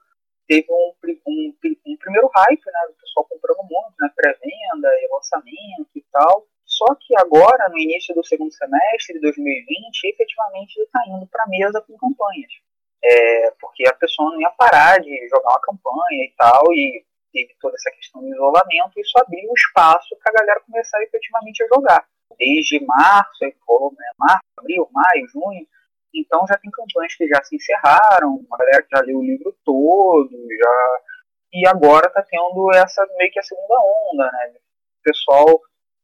teve um, um, um primeiro hype, né, do pessoal comprando muito, né, pré-venda e lançamento e tal. Só que agora, no início do segundo semestre de 2020, efetivamente ele está indo para a mesa com campanhas. É, porque a pessoa não ia parar de jogar uma campanha e tal, e teve toda essa questão do isolamento, isso abriu espaço para a galera começar efetivamente a jogar. Desde março, né, março, abril, maio, junho, então já tem campanhas que já se encerraram, a galera que já leu o livro todo, já e agora está tendo essa meio que a segunda onda, né? O pessoal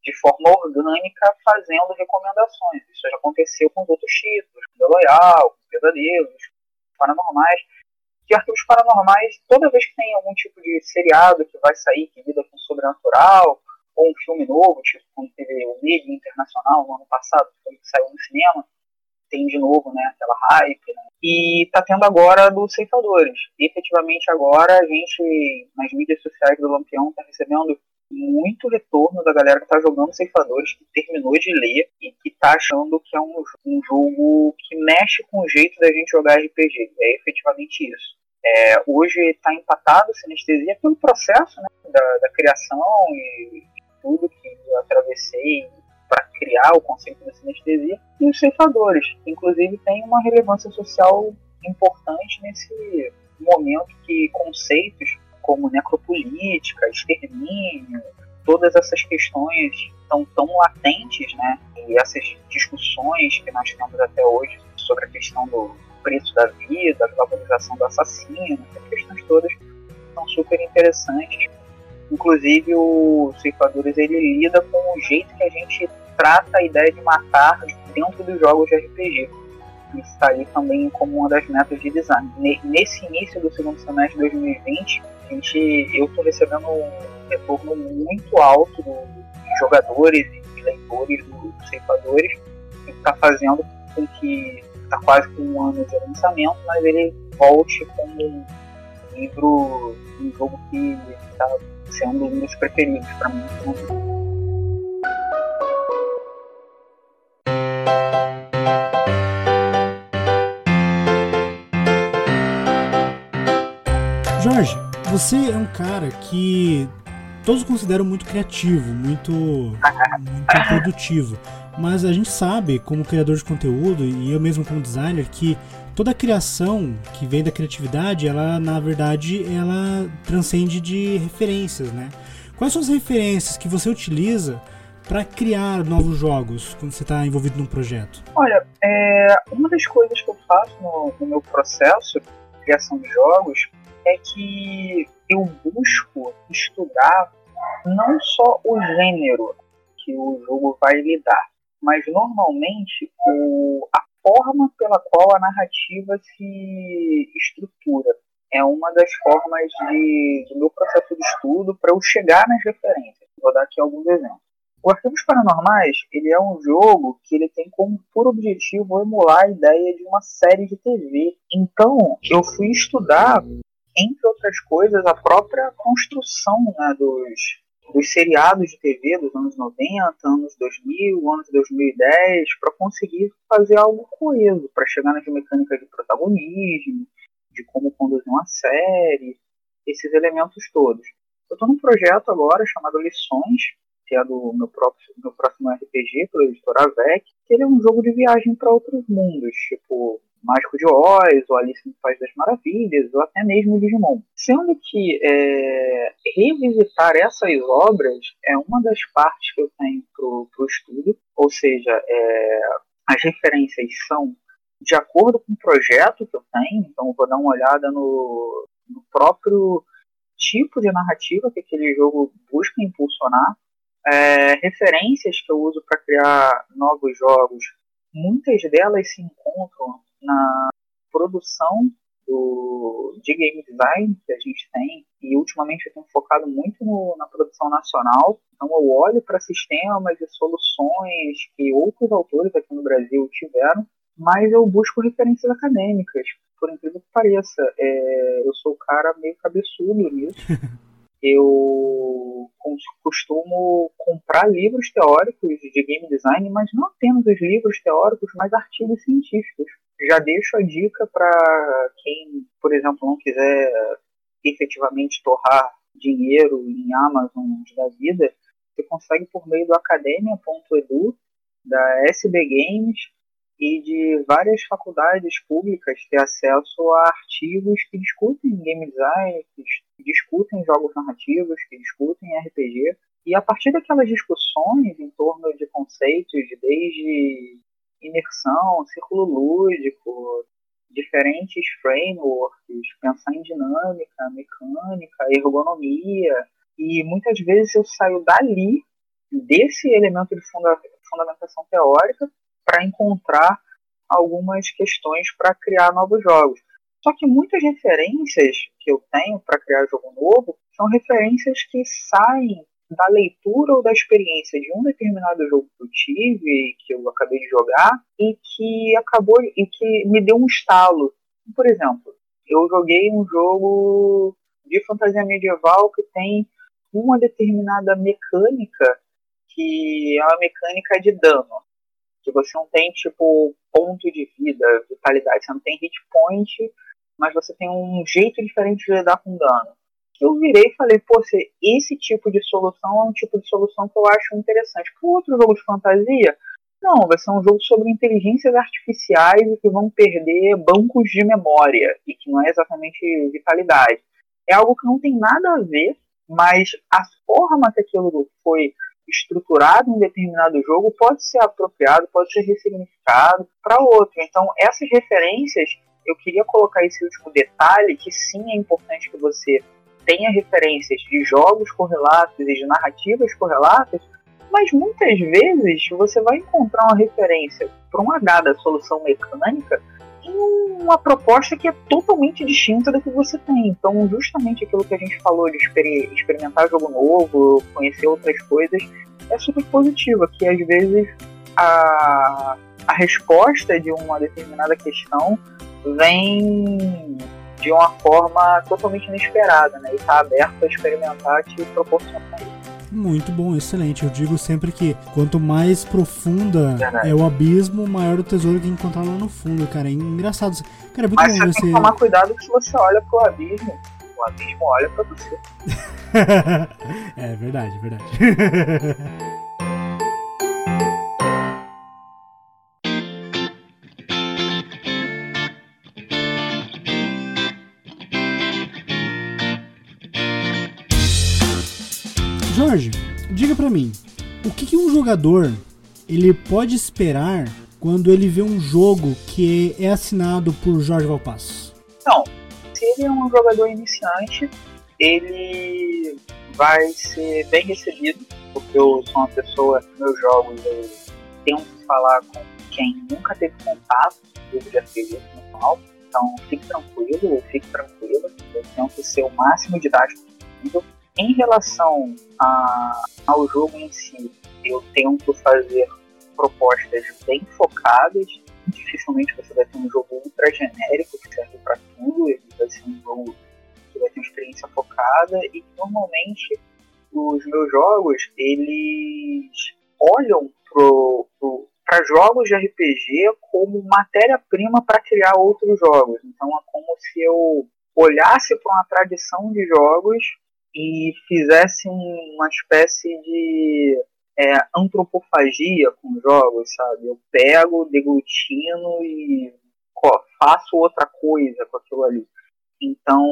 de forma orgânica fazendo recomendações. Isso já aconteceu com os outros títulos, com The Loyal, com Pesadelos, Paranormais que arquivos paranormais, toda vez que tem algum tipo de seriado que vai sair que lida com sobrenatural, ou um filme novo, tipo quando teve o Mídia Internacional no ano passado, que saiu no cinema, tem de novo, né, aquela hype, né? E tá tendo agora dos ceifadores. E, efetivamente agora a gente, nas mídias sociais do Lampião, tá recebendo muito retorno da galera que tá jogando ceifadores, que terminou de ler e que tá achando que é um, um jogo que mexe com o jeito da gente jogar RPG. É efetivamente isso. É, hoje está empatado sinestesia pelo processo né, da, da, criação e, e, tudo que eu atravessei para criar o conceito da sinestesia e os ceifadores, que inclusive tem uma relevância social importante nesse momento que conceitos como necropolítica, extermínio, todas essas questões estão tão latentes, né? E essas discussões que nós temos até hoje sobre a questão do preço da vida, a globalização do assassino, essas questões todas são super interessantes. Inclusive o Ceifadores ele lida com o jeito que a gente trata a ideia de matar dentro dos jogos de RPG. Isso está ali também como uma das metas de design. Nesse início do segundo semestre de 2020, a gente, eu estou recebendo um retorno muito alto de jogadores e leitores dos ceifadores, que está fazendo com que está quase com um ano de lançamento, mas ele volte como um livro, um jogo que está sendo um dos preferidos para mim. Jorge, você é um cara que todos consideram muito criativo, muito, muito produtivo. Mas a gente sabe, como criador de conteúdo e eu mesmo como designer, que toda criação que vem da criatividade, ela na verdade ela transcende de referências, né? Quais são as referências que você utiliza para criar novos jogos quando você está envolvido num projeto? Olha, é, uma das coisas que eu faço no, no meu processo de criação de jogos é que eu busco estudar não só o gênero que o jogo vai lidar, mas normalmente o, a forma pela qual a narrativa se estrutura é uma das formas de, do meu processo de estudo para eu chegar nas referências. Vou dar aqui alguns exemplos. O Arquivos Paranormais ele é um jogo que ele tem como puro objetivo emular a ideia de uma série de TV. Então eu fui estudar, entre outras coisas, a própria construção né, dos, dos seriados de TV dos anos 90, anos 2000, anos 2010, para conseguir fazer algo coeso, para chegar nas mecânicas de protagonismo, de como conduzir uma série, esses elementos todos. Eu estou num projeto agora chamado Lições, que é do meu, próprio, meu próximo RPG, pela editora VEC, que ele é um jogo de viagem para outros mundos, tipo Mágico de Oz, ou Alice no País das Maravilhas, ou até mesmo Digimon. Sendo que é, revisitar essas obras é uma das partes que eu tenho para o estudo, ou seja, é, as referências são de acordo com o projeto que eu tenho, então eu vou dar uma olhada no, no próprio tipo de narrativa que aquele jogo busca impulsionar, é, referências que eu uso para criar novos jogos, muitas delas se encontram na produção do, de game design que a gente tem, e ultimamente eu tenho focado muito no, na produção nacional, então eu olho para sistemas e soluções que outros autores aqui no Brasil tiveram, mas eu busco referências acadêmicas, por incrível que pareça. É, eu sou o cara meio cabeçudo nisso. eu costumo comprar livros teóricos de game design, mas não apenas os livros teóricos, mas artigos científicos. Já deixo a dica para quem, por exemplo, não quiser efetivamente torrar dinheiro em Amazon da vida, você consegue por meio do academia.edu, da SB Games e de várias faculdades públicas ter acesso a artigos que discutem game design, que discutem jogos narrativos, que discutem RPG. E a partir daquelas discussões em torno de conceitos desde imersão, círculo lúdico, diferentes frameworks, pensar em dinâmica, mecânica, ergonomia, e muitas vezes eu saio dali, desse elemento de funda fundamentação teórica, para encontrar algumas questões para criar novos jogos. Só que muitas referências que eu tenho para criar jogo novo são referências que saem da leitura ou da experiência de um determinado jogo que eu tive, que eu acabei de jogar, e que acabou e que me deu um estalo. Por exemplo, eu joguei um jogo de fantasia medieval que tem uma determinada mecânica que é uma mecânica de dano. Que você não tem, tipo, ponto de vida, vitalidade, você não tem hit point, mas você tem um jeito diferente de lidar com dano. Eu virei e falei, pô, esse tipo de solução é um tipo de solução que eu acho interessante. Para outro jogo de fantasia, não, vai ser um jogo sobre inteligências artificiais e que vão perder bancos de memória e que não é exatamente vitalidade. É algo que não tem nada a ver, mas a forma que aquilo foi estruturado em determinado jogo pode ser apropriado, pode ser ressignificado para outro. Então, essas referências, eu queria colocar esse último detalhe, que sim é importante que você tenha referências de jogos correlatos e de narrativas correlatas, mas muitas vezes você vai encontrar uma referência para uma dada solução mecânica em uma proposta que é totalmente distinta da que você tem. Então, justamente aquilo que a gente falou de exper experimentar jogo novo, conhecer outras coisas, é super positiva, que às vezes a, a resposta de uma determinada questão vem de uma forma totalmente inesperada, né? E está aberto a experimentar te proporciona isso. Muito bom, excelente. Eu digo sempre que quanto mais profunda Verdade. é o abismo, maior o tesouro que encontrar lá no fundo, cara. É engraçado. Cara, é muito Mas bom você você. tem que tomar cuidado que se você olha pro abismo, o abismo olha pra você. é verdade, verdade. Jorge, diga para mim, o que, que, um jogador ele pode esperar quando ele vê um jogo que é assinado por Jorge Valpasso? Então, se ele é um jogador iniciante, ele vai ser bem recebido, porque eu sou uma pessoa, meus jogos, eu tento falar com quem nunca teve contato com o jogo de RPG normal, então fique tranquilo, fique tranquila, eu tento ser o máximo didático possível em relação a, ao jogo em si, eu tento fazer propostas bem focadas. Dificilmente você vai ter um jogo ultra genérico que serve para tudo. Ele vai ser um jogo que vai ter uma experiência focada e normalmente os meus jogos eles olham para jogos de RPG como matéria-prima para criar outros jogos. Então é como se eu olhasse para uma tradição de jogos e fizesse uma espécie de é, antropofagia com jogos, sabe? Eu pego, deglutino e ó, faço outra coisa com aquilo ali. Então,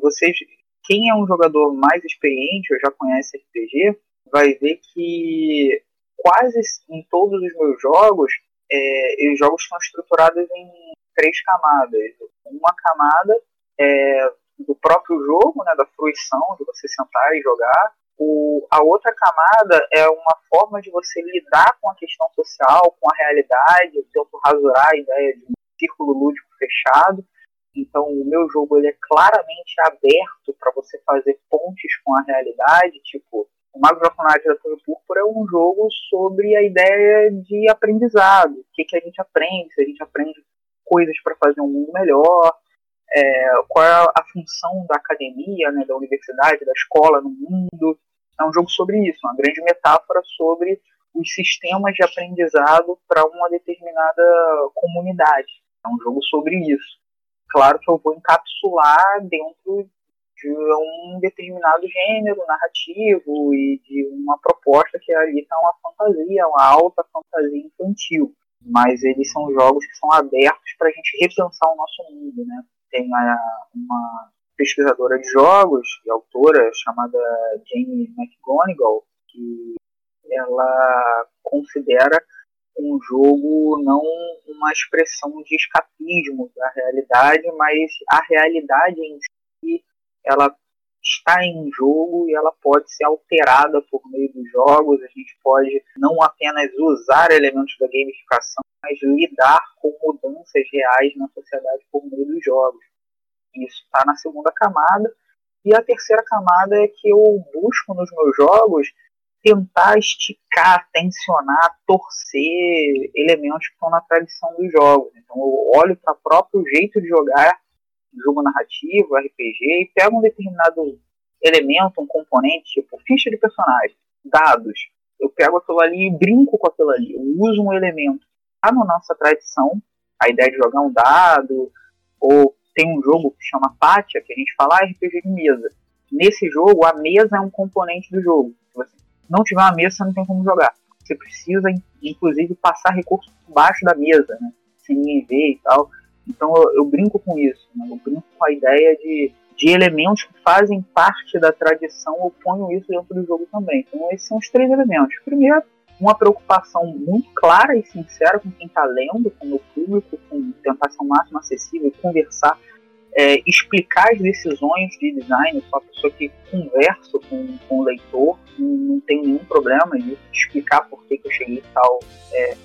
vocês, quem é um jogador mais experiente ou já conhece RPG, vai ver que quase em todos os meus jogos, é, os jogos estão estruturados em três camadas. Uma camada é do próprio jogo, né, da fruição, de você sentar e jogar. O, a outra camada é uma forma de você lidar com a questão social, com a realidade. Eu tento rasurar a ideia de um círculo lúdico fechado. Então, o meu jogo ele é claramente aberto para você fazer pontes com a realidade. Tipo, o Mago Japonês da Torre Púrpura é um jogo sobre a ideia de aprendizado. O que, que a gente aprende, se a gente aprende coisas para fazer um mundo melhor, é, qual é a função da academia, né, da universidade, da escola no mundo. É um jogo sobre isso, uma grande metáfora sobre os sistemas de aprendizado para uma determinada comunidade. É um jogo sobre isso. Claro que eu vou encapsular dentro de um determinado gênero narrativo e de uma proposta que ali está uma fantasia, uma alta fantasia infantil. Mas eles são jogos que são abertos para a gente repensar o nosso mundo, né? Tem uma, pesquisadora de jogos e autora chamada Jane McGonigal, que ela considera um jogo não uma expressão de escapismo da realidade, mas a realidade em si, ela está em jogo e ela pode ser alterada por meio dos jogos. A gente pode não apenas usar elementos da gamificação, mas lidar com mudanças reais na sociedade por meio dos jogos. Isso está na segunda camada. E a terceira camada é que eu busco nos meus jogos tentar esticar, tensionar, torcer elementos que estão na tradição dos jogos. Então eu olho para o próprio jeito de jogar jogo narrativo, RPG, e pego um determinado elemento, um componente, tipo ficha de personagem, dados. Eu pego aquilo ali e brinco com aquilo ali. Eu uso um elemento. Está na nossa tradição, a ideia de jogar um dado, ou tem um jogo que chama Pátia, que a gente fala ah, RPG de mesa. Nesse jogo, a mesa é um componente do jogo. Se você não tiver uma mesa, você não tem como jogar. Você precisa, inclusive, passar recursos por baixo da mesa, né? sem ninguém ver e tal. Então eu, eu brinco com isso, né? eu brinco com a ideia de, de elementos que fazem parte da tradição, eu ponho isso dentro do jogo também. Então esses são os três elementos. Primeiro, uma preocupação muito clara e sincera com quem está lendo, com o público, com tentar ser o máximo acessível, conversar, é, explicar as decisões de design. Eu sou uma pessoa que converso com, com o leitor, não, não tenho nenhum problema em explicar por que, que eu cheguei em tal é,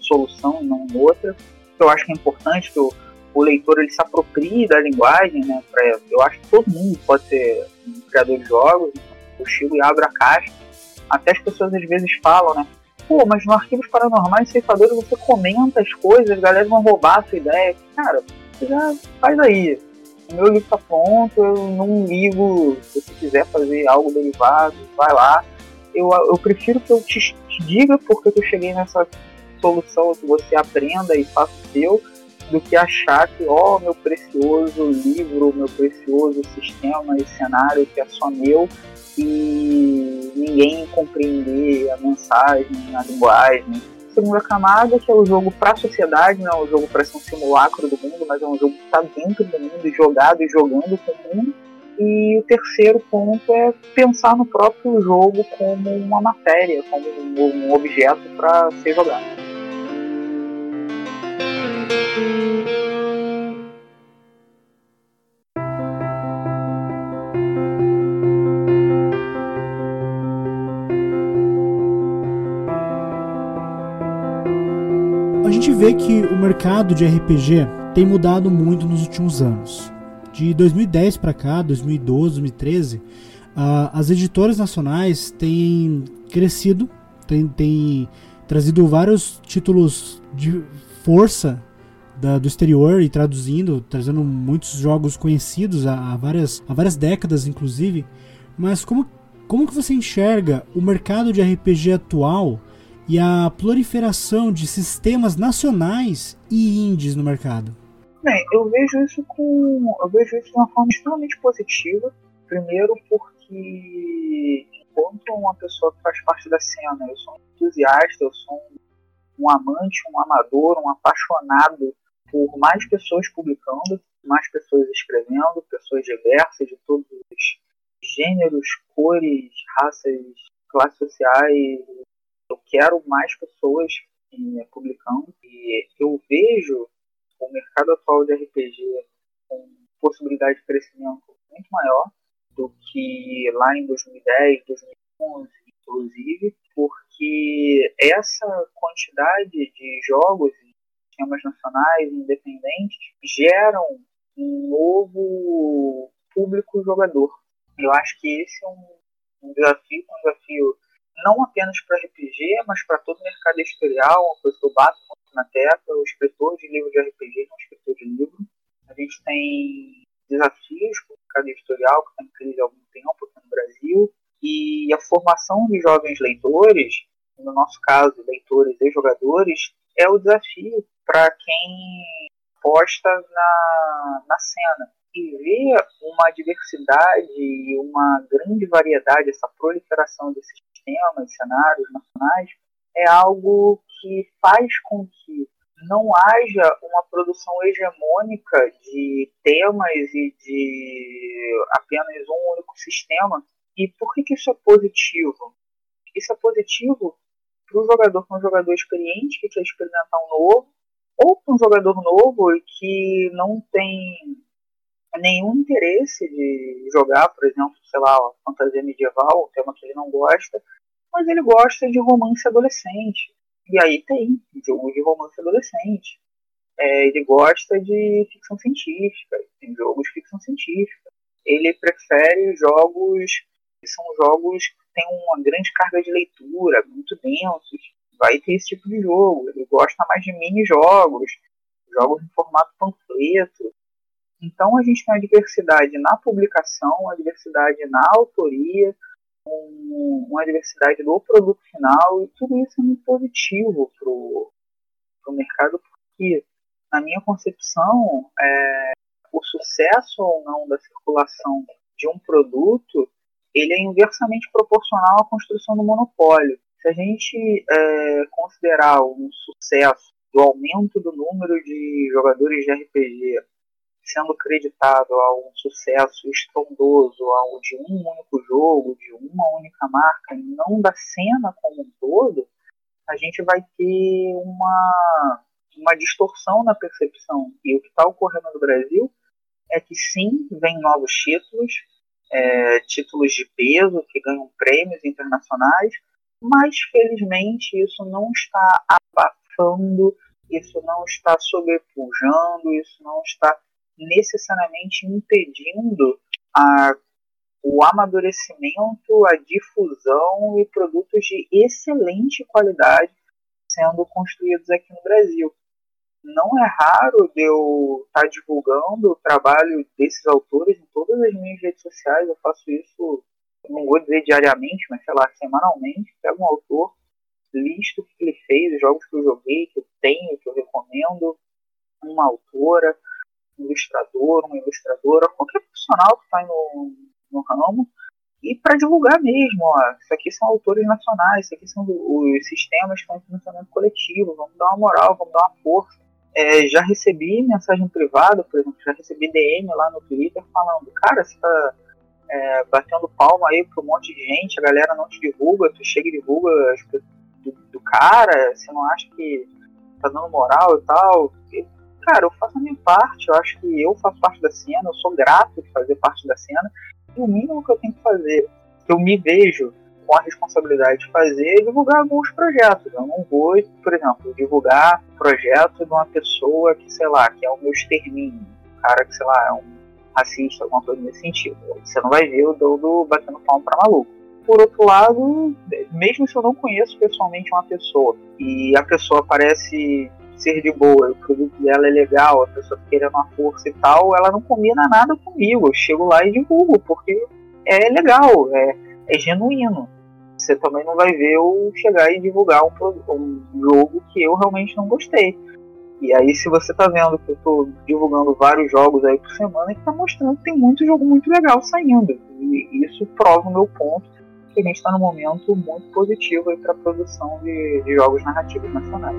solução e não outra. Eu acho que é importante que o, o leitor ele se aproprie da linguagem, né? Pra, eu acho que todo mundo pode ser um criador de jogos. Eu chego e abro a caixa até as pessoas às vezes falam, né? Pô, mas no Arquivos Paranormais Ceifadores você comenta as coisas, a galera vão roubar a sua ideia. Cara, você já faz aí. O meu livro tá pronto, eu não ligo se você quiser fazer algo derivado, vai lá. Eu, eu prefiro que eu te, te diga porque eu cheguei nessa solução, que você aprenda e faça o seu, do que achar que, ó, oh, meu precioso livro, meu precioso sistema e cenário que é só meu, e ninguém compreender a mensagem, a linguagem. Segunda camada, que é o jogo para a sociedade, não é um jogo para ser um simulacro do mundo, mas é um jogo que está dentro do mundo, jogado e jogando com o mundo. E o terceiro ponto é pensar no próprio jogo como uma matéria, como um objeto para ser jogado. Que o mercado de RPG tem mudado muito nos últimos anos. De 2010 para cá, 2012, 2013, uh, as editoras nacionais têm crescido, têm, têm trazido vários títulos de força da, do exterior e traduzindo, trazendo muitos jogos conhecidos há, há, várias, há várias décadas, inclusive. Mas como, como que você enxerga o mercado de RPG atual e a proliferação de sistemas nacionais e indies no mercado? Bem, eu vejo isso com. Eu vejo isso de uma forma extremamente positiva. Primeiro porque enquanto uma pessoa que faz parte da cena, eu sou um entusiasta, eu sou um, um amante, um amador, um apaixonado por mais pessoas publicando, mais pessoas escrevendo, pessoas diversas de todos os gêneros, cores, raças, classes sociais, eu quero mais pessoas eh, publicando e eu vejo o mercado atual de RPG com possibilidade de crescimento muito maior do que lá em 2010, 2011, inclusive, porque essa quantidade de jogos e sistemas nacionais independentes geram um novo público jogador. Eu acho que esse é um, um desafio, um desafio não apenas para RPG, mas para todo o mercado editorial, uma coisa que eu bato na tecla, o escritor de livro de RPG não é um escritor de livro. A gente tem desafios para o mercado editorial, que está em crise há algum tempo aqui no Brasil, e a formação de jovens leitores, no nosso caso, leitores e jogadores, é o desafio para quem aposta na, na cena e ver uma diversidade e uma grande variedade, essa proliferação desses sistemas, cenários nacionais, é algo que faz com que não haja uma produção hegemônica de temas e de apenas um único sistema. E por que, que isso é positivo? Isso é positivo para o jogador é um jogador experiente, que quer experimentar um novo, ou para um jogador novo e que não tem nenhum interesse de jogar, por exemplo, sei lá, fantasia medieval, um tema que ele não gosta, mas ele gosta de romance adolescente. E aí tem jogo de romance adolescente. É, ele gosta de ficção científica, tem jogos de ficção científica. ele prefere jogos que são jogos que têm uma grande carga de leitura, muito densos. Vai ter esse tipo de jogo. Ele gosta mais de mini-jogos, jogos em formato panfleto. Então a gente tem a diversidade na publicação, a diversidade na autoria, uma diversidade do produto final, e tudo isso é muito positivo para o mercado, porque, na minha concepção, é, o sucesso ou não da circulação de um produto ele é inversamente proporcional à construção do monopólio. Se a gente é, considerar um sucesso do aumento do número de jogadores de RPG sendo creditado a um sucesso estrondoso ao de um único jogo, de uma única marca, e não da cena como um todo, a gente vai ter uma, uma distorção na percepção. E o que está ocorrendo no Brasil é que sim, vem novos títulos, é, títulos de peso que ganham prêmios internacionais, mas felizmente isso não está abafando, isso não está sobrepujando, isso não está necessariamente impedindo a, o amadurecimento, a difusão e produtos de excelente qualidade sendo construídos aqui no Brasil. Não é raro de eu estar divulgando o trabalho desses autores em todas as minhas redes sociais. Eu faço isso, não vou dizer diariamente, mas sei lá, semanalmente. Pego um autor, listo o que ele fez, os jogos que eu joguei, que eu tenho, que eu recomendo, uma autora, um ilustrador, uma ilustradora, qualquer profissional que está no, no ramo, e para divulgar mesmo, ó, isso aqui são autores nacionais, isso aqui são os sistemas que estão coletivo, vamos dar uma moral, vamos dar uma força. É, já recebi mensagem privada, por exemplo, já recebi DM lá no Twitter falando, cara, você tá é, batendo palma aí para um monte de gente, a galera não te divulga, tu chega e divulga do, do cara, você não acha que tá dando moral e tal. Cara, eu faço a minha parte, eu acho que eu faço parte da cena, eu sou grato de fazer parte da cena, e o mínimo que eu tenho que fazer, que eu me vejo com a responsabilidade de fazer é divulgar alguns projetos. Eu não vou, por exemplo, divulgar projeto de uma pessoa que, sei lá, que é o meu extermínio. Um cara que, sei lá, é um racista, alguma coisa nesse sentido. Você não vai ver o Doudo batendo palmo pra maluco. Por outro lado, mesmo se eu não conheço pessoalmente uma pessoa e a pessoa parece ser de boa, o produto dela é legal, a pessoa querendo uma força e tal, ela não combina nada comigo. Eu chego lá e divulgo, porque é legal, é, é genuíno. Você também não vai ver eu chegar e divulgar um, um jogo que eu realmente não gostei. E aí, se você tá vendo que eu tô divulgando vários jogos aí por semana, é que tá mostrando que tem muito jogo muito legal saindo. E isso prova o meu ponto que a gente está num momento muito positivo para a produção de, de jogos narrativos nacionais.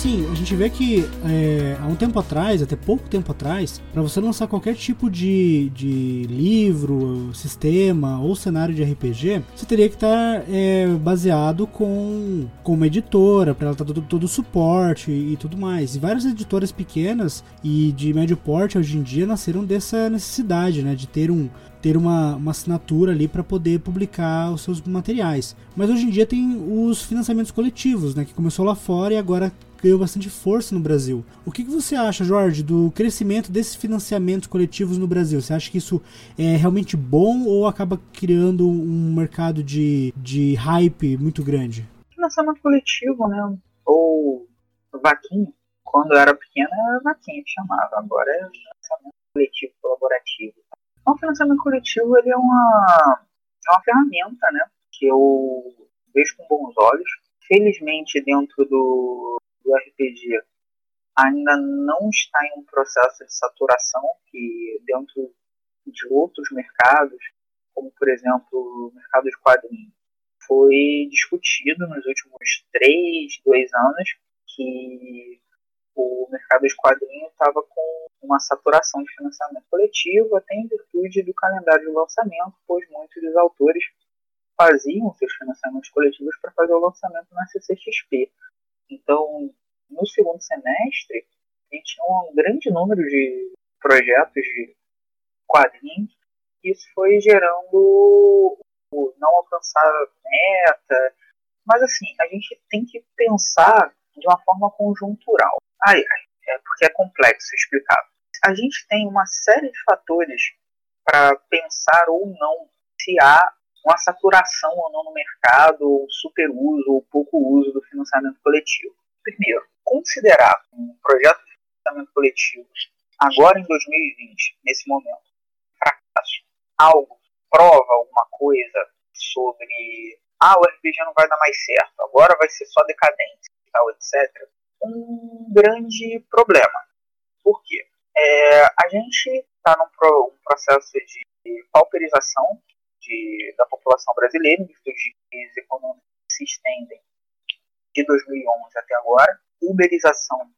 Assim, a gente vê que é, há um tempo atrás, até pouco tempo atrás, para você lançar qualquer tipo de, de livro, sistema ou cenário de RPG, você teria que estar é, baseado com, com uma editora, para ela estar todo, todo o suporte e, e tudo mais. E várias editoras pequenas e de médio porte hoje em dia nasceram dessa necessidade, né, de ter um, ter uma, uma assinatura ali para poder publicar os seus materiais. Mas hoje em dia tem os financiamentos coletivos, né, que começou lá fora e agora ganhou bastante força no Brasil. O que, que você acha, Jorge, do crescimento desses financiamentos coletivos no Brasil? Você acha que isso é realmente bom ou acaba criando um mercado de, de hype muito grande? Financiamento coletivo, né? Ou vaquinha. Quando eu era pequena era vaquinha que chamava, agora é financiamento coletivo, colaborativo. O financiamento coletivo ele é uma, é uma ferramenta, né? Que eu vejo com bons olhos. Felizmente, dentro do, do RPG ainda não está em um processo de saturação que dentro de outros mercados, como por exemplo o mercado de quadrinhos, foi discutido nos últimos três, dois anos que o mercado de quadrinhos estava com uma saturação de financiamento coletivo, até em virtude do calendário de lançamento, pois muitos dos autores faziam seus financiamentos coletivos para fazer o lançamento na CCXP. Então, no segundo semestre, a gente tinha um grande número de projetos de quadrinhos. Isso foi gerando o não alcançar meta. Mas assim, a gente tem que pensar de uma forma conjuntural. Ai, ai, é porque é complexo explicar. A gente tem uma série de fatores para pensar ou não se há uma saturação ou não no mercado, ou super uso ou pouco uso do financiamento coletivo. Primeiro, considerar um projeto de financiamento coletivo agora em 2020, nesse momento, fracasso, algo prova alguma coisa sobre ah, o RPG não vai dar mais certo, agora vai ser só decadência e tal, etc. Um grande problema. Por quê? É, a gente está num pro, um processo de pauperização de, da população brasileira, em virtude de crises econômicas que se estendem de 2011 até agora, uberização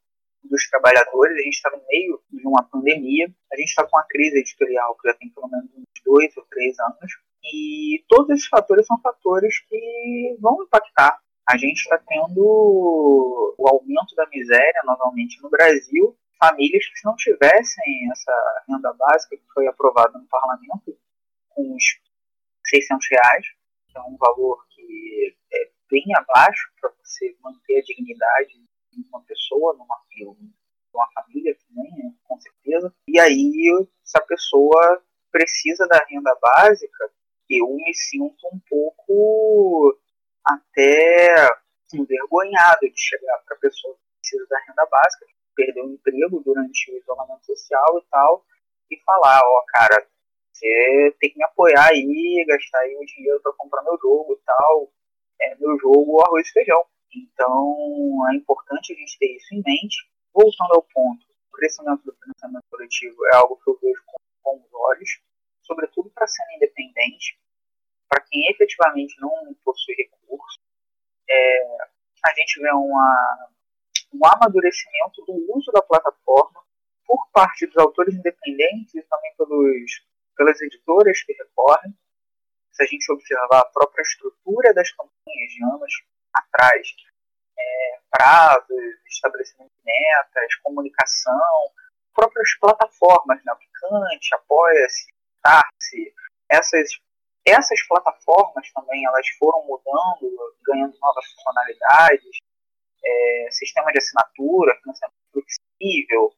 dos trabalhadores, a gente está no meio de uma pandemia, a gente está com uma crise editorial que já tem pelo menos uns dois ou três anos, e todos esses fatores são fatores que vão impactar. A gente está tendo o aumento da miséria novamente no Brasil, famílias que não tivessem essa renda básica que foi aprovada no parlamento, com os 600 reais, que é um valor que é bem abaixo para você manter a dignidade de uma pessoa, numa, família também, né, com certeza. E aí, se a pessoa precisa da renda básica, eu me sinto um pouco até envergonhado de chegar para a pessoa que precisa da renda básica, que perdeu o emprego durante o isolamento social e tal, e falar, ó, oh, cara, você tem que me apoiar aí, gastar aí o dinheiro para comprar meu jogo e tal. É meu jogo arroz e feijão. Então é importante a gente ter isso em mente. Voltando ao ponto, o crescimento do financiamento coletivo é algo que eu vejo com bons olhos, sobretudo para a cena independente, para quem efetivamente não possui recursos. É, a gente vê uma, um amadurecimento do uso da plataforma por parte dos autores independentes e também pelos pelas editoras que recorrem. Se a gente observar a própria estrutura das campanhas de anos atrás, é, prazos, estabelecimento de metas, comunicação, próprias plataformas, né, Aplicante, Apoia-se, Tarse, essas, essas plataformas também elas foram mudando, ganhando novas funcionalidades, é, sistema de assinatura, financiamento flexível,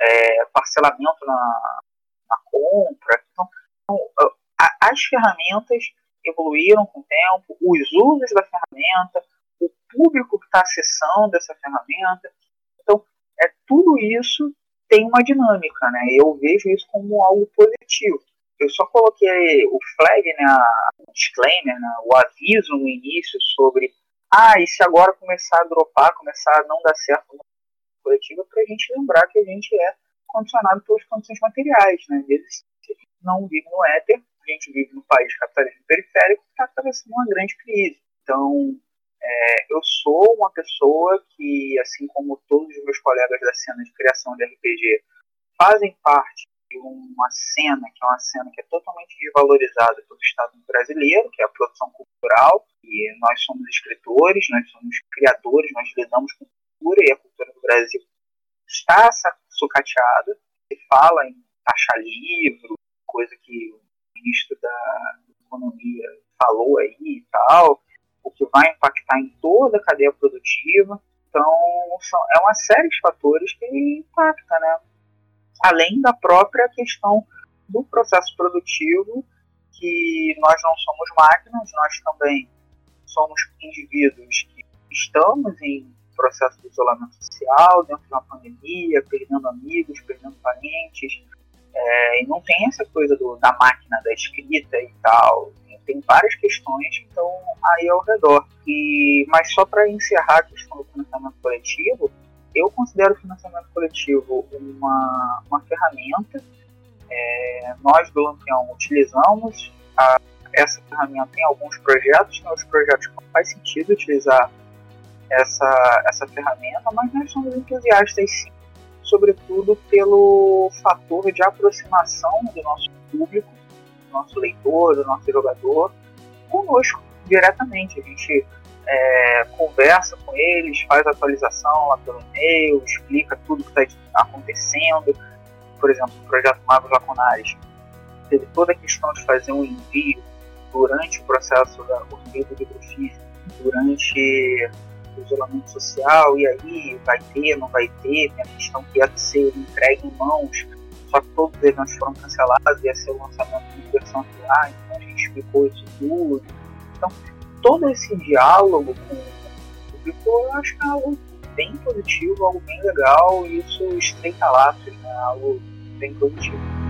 é, parcelamento na, na compra. Então, então as ferramentas evoluíram com o tempo, os usos da ferramenta, o público que está acessando essa ferramenta. Então, é, tudo isso tem uma dinâmica, né? Eu vejo isso como algo positivo. Eu só coloquei o flag, né, o disclaimer, né, o aviso no início sobre ah, e se agora começar a dropar, começar a não dar certo no coletivo, para a gente lembrar que a gente é condicionado pelas condições materiais. Né? Às vezes, a gente não vive no éter, a gente vive no país capitalismo periférico que está atravessando uma grande crise. Então, é, eu sou uma pessoa que, assim como todos os meus colegas da cena de criação de RPG, fazem parte de uma cena que é uma cena que é totalmente desvalorizada pelo Estado brasileiro, que é a produção cultural, e nós somos escritores, nós somos criadores, nós lidamos com cultura e a cultura do Brasil está sucateada, se fala em taxa livro, coisa que ministro da Economia falou aí e tal, o que vai impactar em toda a cadeia produtiva. Então, são, é uma série de fatores que impacta, né? Além da própria questão do processo produtivo, que nós não somos máquinas, nós também somos indivíduos que estamos em processo de isolamento social, dentro de uma pandemia, perdendo amigos, perdendo parentes. É, e não tem essa coisa do, da máquina da escrita e tal. Tem várias questões então aí ao redor. E, mas só para encerrar a questão do financiamento coletivo, eu considero o financiamento coletivo uma, uma ferramenta. É, nós do Lampião utilizamos a, essa ferramenta em alguns projetos, né, os projetos que não faz sentido utilizar essa, essa ferramenta, mas nós somos entusiastas sim, sobretudo pelo fator de aproximação do nosso público, do nosso leitor, do nosso jogador, conosco diretamente. A gente é, conversa com eles, faz atualização lá pelo e-mail, explica tudo que está acontecendo. Por exemplo, o projeto Magos Lacunares teve toda a questão de fazer um envio durante o processo da corrida do livro físico, durante o isolamento social, e aí vai ter, não vai ter, tem a questão que ia ser entregue em mãos, só que todos eles foram cancelados, ia ser o lançamento de versão lá, então a gente explicou isso tudo. Então, todo esse diálogo com o público, eu acho que é algo bem positivo, algo bem legal, e isso estreita laços, né? algo bem positivo.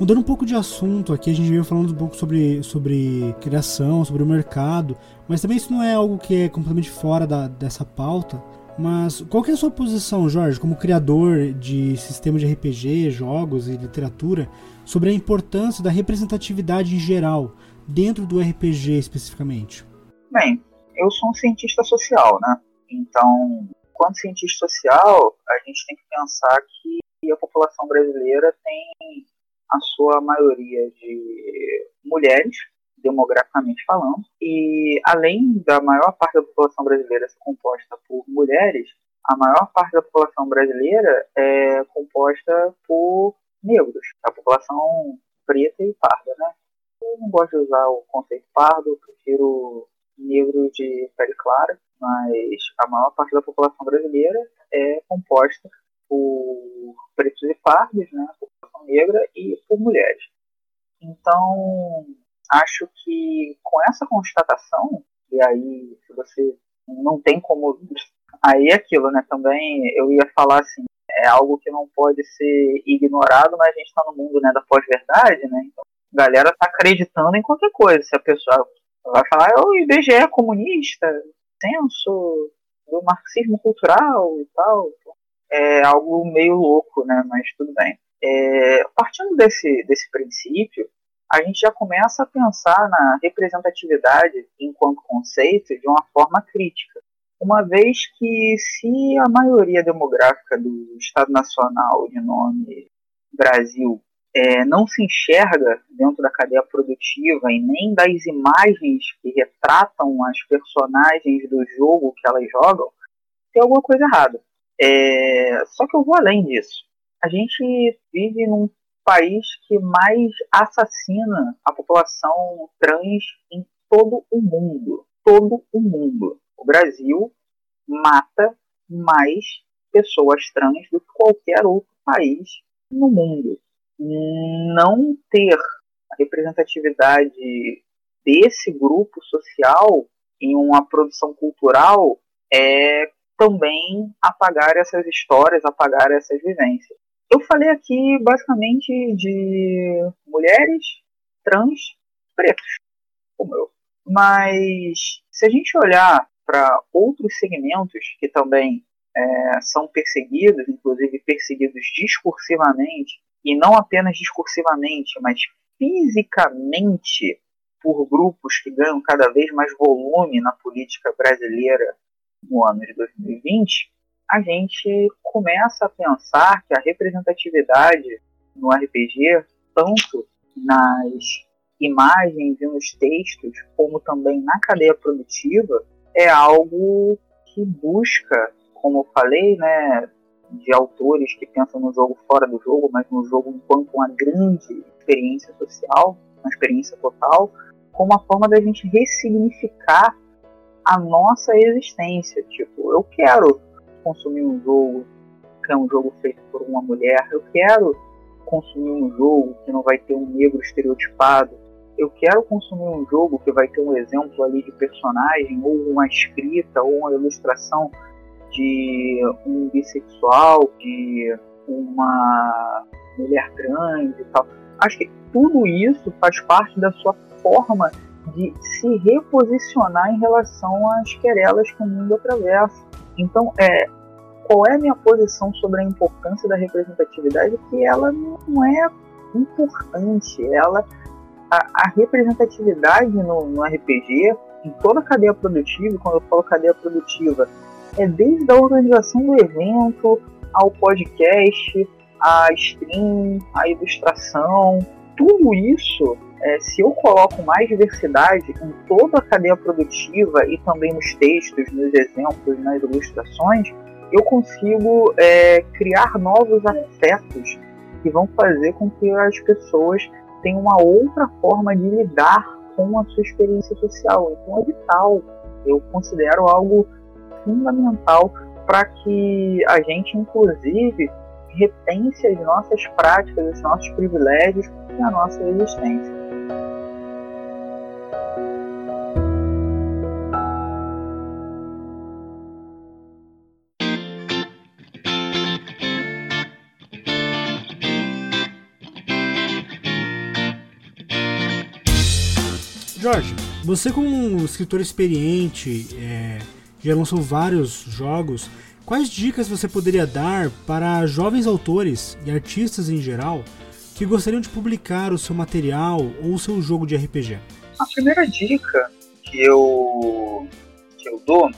Mudando um pouco de assunto, aqui a gente veio falando um pouco sobre, sobre criação, sobre o mercado, mas também isso não é algo que é completamente fora da, dessa pauta. Mas qual que é a sua posição, Jorge, como criador de sistemas de RPG, jogos e literatura, sobre a importância da representatividade em geral, dentro do RPG especificamente? Bem, eu sou um cientista social, né? Então, quanto cientista social, a gente tem que pensar que a população brasileira tem a sua maioria de mulheres, demograficamente falando, e além da maior parte da população brasileira ser composta por mulheres, a maior parte da população brasileira é composta por negros, a população preta e parda, né? Eu não gosto de usar o conceito pardo, prefiro negro de pele clara, mas a maior parte da população brasileira é composta por pretos e pardos, né? população negra e por mulheres. Então, acho que com essa constatação, e aí se você não tem como. Aí é aquilo, né? Também eu ia falar assim, é algo que não pode ser ignorado, mas a gente está no mundo né, da pós-verdade, né? Então, a galera tá acreditando em qualquer coisa. Se a pessoa vai falar, o IBGE é comunista, senso do marxismo cultural e tal, é algo meio louco, né? Mas tudo bem. É, partindo desse, desse princípio, a gente já começa a pensar na representatividade enquanto conceito de uma forma crítica. Uma vez que, se a maioria demográfica do Estado Nacional de nome Brasil é, não se enxerga dentro da cadeia produtiva e nem das imagens que retratam as personagens do jogo que elas jogam, tem alguma coisa errada. É, só que eu vou além disso. A gente vive num país que mais assassina a população trans em todo o mundo. Todo o mundo. O Brasil mata mais pessoas trans do que qualquer outro país no mundo. Não ter a representatividade desse grupo social em uma produção cultural é também apagar essas histórias, apagar essas vivências. Eu falei aqui basicamente de mulheres trans pretos, como eu. Mas se a gente olhar para outros segmentos que também é, são perseguidos, inclusive perseguidos discursivamente, e não apenas discursivamente, mas fisicamente por grupos que ganham cada vez mais volume na política brasileira no ano de 2020, a gente começa a pensar que a representatividade no RPG, tanto nas imagens e nos textos, como também na cadeia produtiva, é algo que busca, como eu falei, né, de autores que pensam no jogo fora do jogo, mas no jogo enquanto uma grande experiência social, uma experiência total, como uma forma da gente ressignificar a nossa existência. Tipo, eu quero consumir um jogo que é um jogo feito por uma mulher, eu quero consumir um jogo que não vai ter um negro estereotipado, eu quero consumir um jogo que vai ter um exemplo ali de personagem, ou uma escrita, ou uma ilustração de um bissexual, de uma mulher trans e tal. Acho que tudo isso faz parte da sua forma de se reposicionar em relação às querelas que o mundo atravessa. Então, é, qual é a minha posição sobre a importância da representatividade? Que ela não é importante, ela a, a representatividade no, no, RPG, em toda a cadeia produtiva, quando eu falo cadeia produtiva, é desde a organização do evento, ao podcast, a stream, a ilustração, tudo isso, é, se eu coloco mais diversidade em toda a cadeia produtiva e também nos textos, nos exemplos, nas ilustrações, eu consigo é, criar novos afetos que vão fazer com que as pessoas tenham uma outra forma de lidar com a sua experiência social. Então é vital, eu considero algo fundamental para que a gente, inclusive, repense as nossas práticas, os nossos privilégios e a nossa existência. Jorge, você como um escritor experiente, é, já lançou vários jogos, quais dicas você poderia dar para jovens autores e artistas em geral que gostariam de publicar o seu material ou o seu jogo de RPG? A primeira dica que eu, que eu dou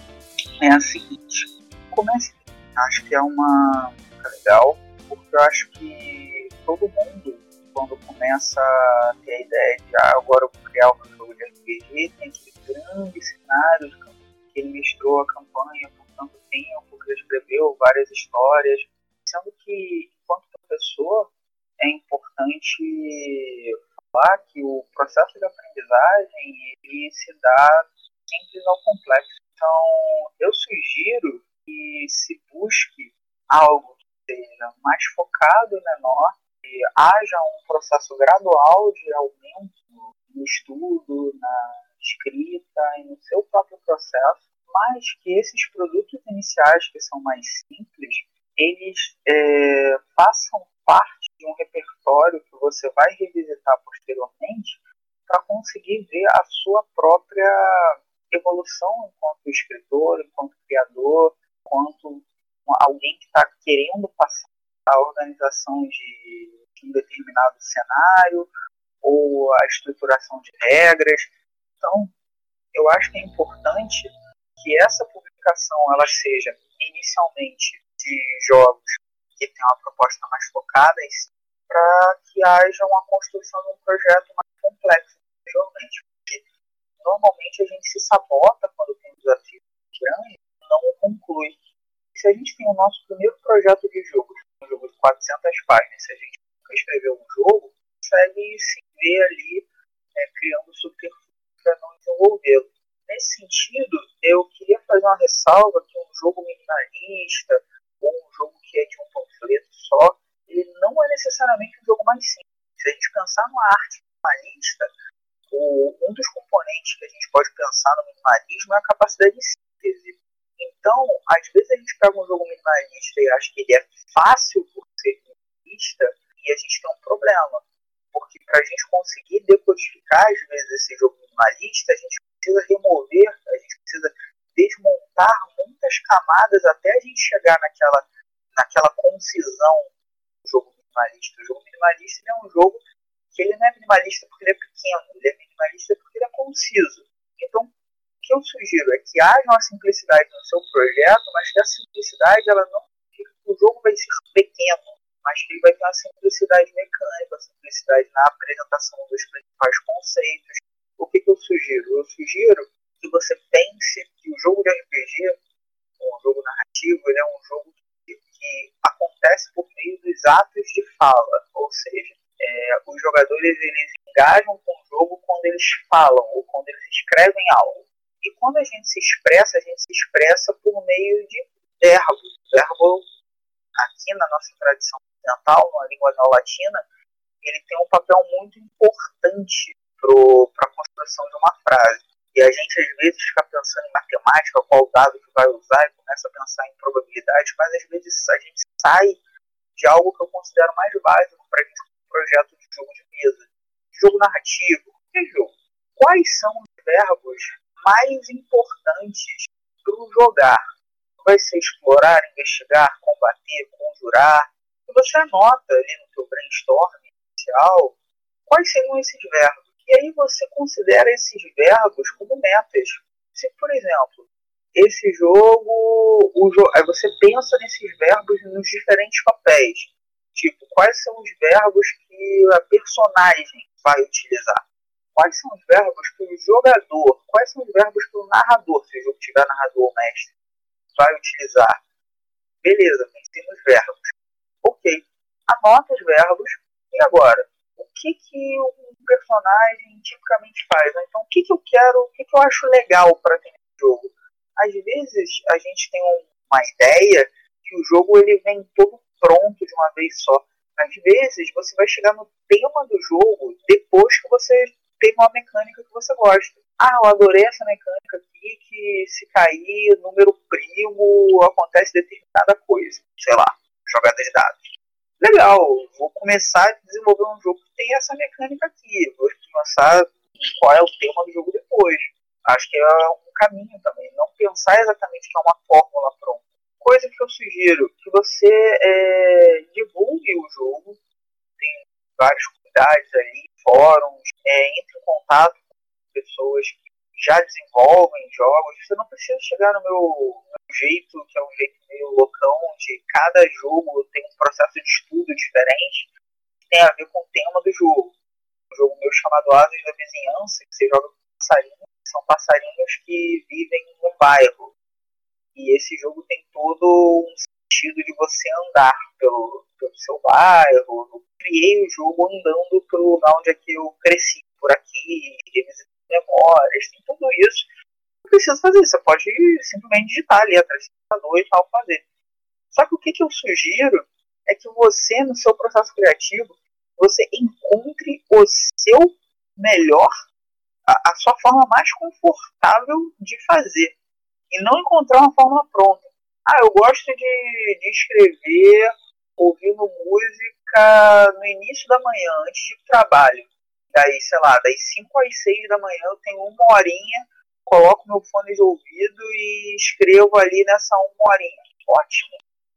é a seguinte: comece. Acho que é uma legal, porque eu acho que todo mundo, quando começa a ter a ideia de ah, agora eu vou criar meu jogo de RPG, tem aquele grande cenário que ele mestrou a campanha por tanto tempo, que ele escreveu várias histórias, sendo que, enquanto professor, é importante falar que o processo de aprendizagem ele se dá simples ao complexo. Então, eu sugiro que se busque algo que seja mais focado e menor, que haja um processo gradual de aumento no estudo, na escrita e no seu próprio processo, mas que esses produtos iniciais que são mais simples, eles é, façam parte de um repertório que você vai revisitar posteriormente para conseguir ver a sua própria evolução enquanto escritor, enquanto criador, enquanto alguém que está querendo passar a organização de um determinado cenário ou a estruturação de regras. Então, eu acho que é importante que essa publicação ela seja inicialmente de jogos que tem uma proposta mais focada em si, para que haja uma construção de um projeto mais complexo anteriormente. Porque normalmente a gente se sabota quando tem um desafio grande e não o conclui. Se a gente tem o nosso primeiro projeto de jogo, um jogo de 400 páginas, se a gente nunca escreveu um jogo, consegue se ver ali é, criando subterfúgio para não desenvolvê-lo. Nesse sentido, eu queria fazer uma ressalva que um jogo minimalista, ou um jogo que é de um panfleto só, ele não é necessariamente um jogo mais simples. Se a gente pensar numa arte minimalista, um dos componentes que a gente pode pensar no minimalismo é a capacidade de síntese. Então, às vezes a gente pega um jogo minimalista e acha que ele é fácil por ser minimalista, e a gente tem um problema. Porque para a gente conseguir decodificar, às vezes, esse jogo minimalista, a gente precisa remover, a gente precisa desmontar muitas camadas até a gente chegar naquela, naquela concisão minimalista. O jogo minimalista é um jogo que ele não é minimalista porque ele é pequeno, ele é minimalista porque ele é conciso. Então, o que eu sugiro é que haja uma simplicidade no seu projeto, mas que a simplicidade ela não o jogo vai ser pequeno, mas que ele vai ter uma simplicidade mecânica, uma simplicidade na apresentação dos principais conceitos. O que, que eu sugiro? Eu sugiro que você pense que o jogo de RPG, um jogo narrativo, ele é um jogo que, acontece por meio dos atos de fala, ou seja, é, os jogadores eles engajam com o jogo quando eles falam ou quando eles escrevem algo. E quando a gente se expressa, a gente se expressa por meio de verbos. Verbo, aqui na nossa tradição ocidental, na língua neolatina, ele tem um papel muito importante para a construção de uma frase. E a gente às vezes fica pensando em matemática, qual dado que vai usar, e começa a pensar em probabilidades, mas às vezes a gente sai de algo que eu considero mais básico para a gente um projeto de jogo de mesa. Jogo narrativo, que jogo? Quais são os verbos mais importantes para o jogar? Vai ser explorar, investigar, combater, conjurar. E você anota ali no seu brainstorm inicial quais seriam esses verbos e aí você considera esses verbos como metas. Se, por exemplo, esse jogo, o jo aí você pensa nesses verbos nos diferentes papéis. Tipo, quais são os verbos que a personagem vai utilizar. Quais são os verbos que o jogador, quais são os verbos que o narrador, se o jogo tiver narrador ou mestre, vai utilizar. Beleza, pensei nos verbos. Ok, anota os verbos e agora, o que, que um personagem tipicamente faz? Então, o que, que eu quero, o que, que eu acho legal para ter no jogo? Às vezes a gente tem uma ideia que o jogo ele vem todo pronto de uma vez só. Às vezes você vai chegar no tema do jogo depois que você tem uma mecânica que você gosta. Ah, eu adorei essa mecânica aqui que se cair número primo acontece determinada coisa. Sei lá, jogada de dados. Legal, vou começar a desenvolver um jogo que tem essa mecânica aqui. Vou pensar qual é o tema do jogo depois. Acho que é um caminho também. Não pensar exatamente que é uma fórmula pronta coisa que eu sugiro, que você é, divulgue o jogo, tem várias comunidades ali, fóruns, é, entre em contato com pessoas que já desenvolvem jogos, você não precisa chegar no meu jeito, que é um jeito meio loucão, de cada jogo tem um processo de estudo diferente, que tem a ver com o tema do jogo. Um jogo meu chamado Asas da Vizinhança, que você joga com passarinhos, são passarinhos que vivem no bairro. E esse jogo tem todo um sentido de você andar pelo, pelo seu bairro. Eu criei o jogo andando pelo lugar onde é que eu cresci, por aqui, revisitando memórias, tem tudo isso. Precisa fazer, você pode simplesmente digitar ali atrás do computador e tal, fazer. Só que o que, que eu sugiro é que você, no seu processo criativo, você encontre o seu melhor, a, a sua forma mais confortável de fazer e não encontrar uma fórmula pronta. Ah, eu gosto de, de escrever ouvindo música no início da manhã, antes de trabalho. Daí, sei lá, das 5 às 6 da manhã eu tenho uma horinha, coloco meu fone de ouvido e escrevo ali nessa uma horinha. Ótimo.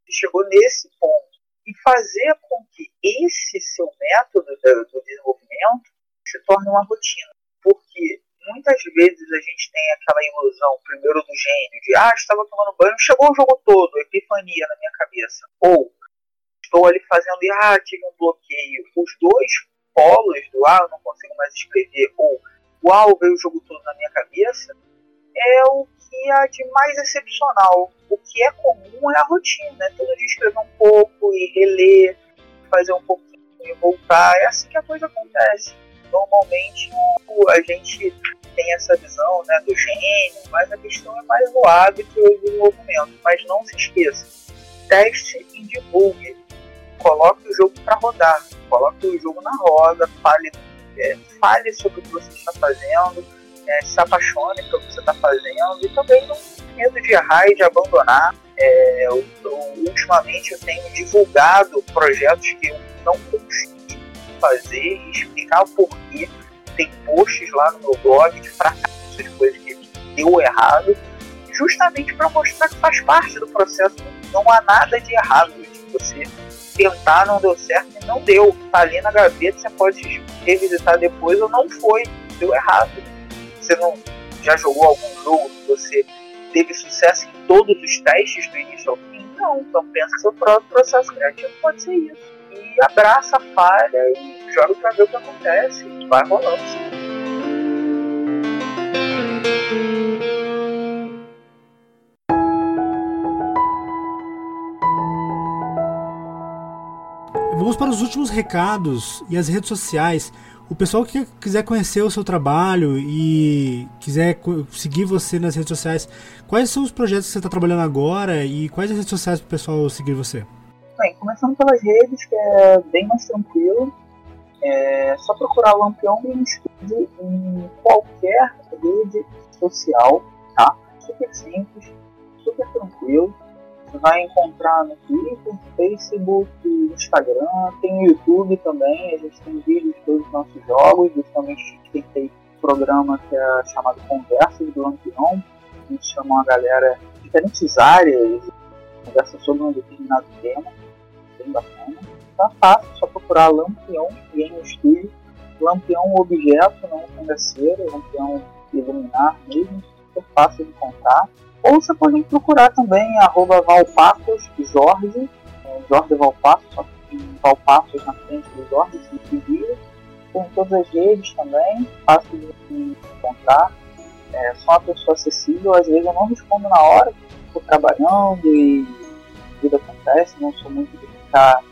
Chegou nesse ponto. E fazer com que esse seu método do, do desenvolvimento se torne uma rotina. Porque muitas vezes a gente tem aquela ilusão, primeiro do gênio, de ah, estava tomando banho, chegou o jogo todo, epifania na minha cabeça. Ou estou ali fazendo e ah, tive um bloqueio. Os dois polos do ah, eu não consigo mais escrever, ou uau, veio o jogo todo na minha cabeça, é o que há de mais excepcional. O que é comum é a rotina, é todo dia escrever um pouco e reler, fazer um pouquinho e voltar. É assim que a coisa acontece normalmente a gente tem essa visão né, do gênio, mas a questão é mais o hábito e o desenvolvimento. Mas não se esqueça, teste e divulgue. Coloque o jogo para rodar, coloque o jogo na roda, fale, é, fale sobre o que você está fazendo, é, se apaixone pelo que você está fazendo e também não medo de errar e de abandonar. É, eu, eu, ultimamente eu tenho divulgado projetos que eu não consegui fazer e explicar o porquê. Tem posts lá no meu blog de fracassos, de coisas que deu errado, justamente para mostrar que faz parte do processo. Não há nada de errado você tentar, não deu certo e não deu. Tá ali na gaveta, você pode revisitar depois ou não foi, deu errado. Você não já jogou algum jogo que você teve sucesso em todos os testes do início ao fim? Não, então pensa seu próprio processo criativo pode ser isso e abraça a falha e joga pra ver o que acontece. Vai rolando. Vamos para os últimos recados e as redes sociais. O pessoal que quiser conhecer o seu trabalho e quiser seguir você nas redes sociais, quais são os projetos que você está trabalhando agora e quais as redes sociais para o pessoal seguir você? Bem, começando pelas redes, que é bem mais tranquilo. É só procurar Lampião Game Studio em qualquer rede social, tá? Super simples, super tranquilo. Vai encontrar no Twitter, Facebook, Instagram, tem no YouTube também. A gente tem vídeos de todos os nossos jogos. Justamente tem um programa que é chamado Conversas do Lampião. A gente chama uma galera de diferentes áreas, conversa sobre um determinado tema bem bacana. Tá fácil, só procurar Lampião Game Studio. Lampião objeto, não cangaceiro, lampião iluminar mesmo, super fácil de encontrar. Ou você pode procurar também arroba Valpacos Jorge, é, Jorge Valpacos, só que tem Valpacos na frente do Jorge, Review. Estou em todas as redes também, fácil de encontrar. É, sou uma pessoa acessível, às vezes eu não respondo na hora, estou trabalhando e vida acontece, não sou muito de ficar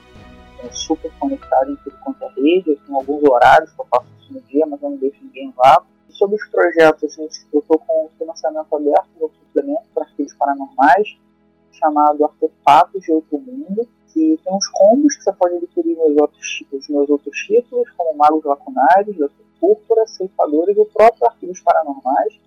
é, super conectado em tudo quanto é rede, eu tenho alguns horários que eu faço isso no dia, mas eu não deixo ninguém lá. Sobre os projetos, eu estou com o financiamento aberto do suplemento para arquivos paranormais, chamado Artefatos de Outro Mundo, que tem uns combos que você pode adquirir nos outros, nos meus outros títulos, como Magos Lacunares, Púrpura, Ceifadores e o próprio Arquivos Paranormais.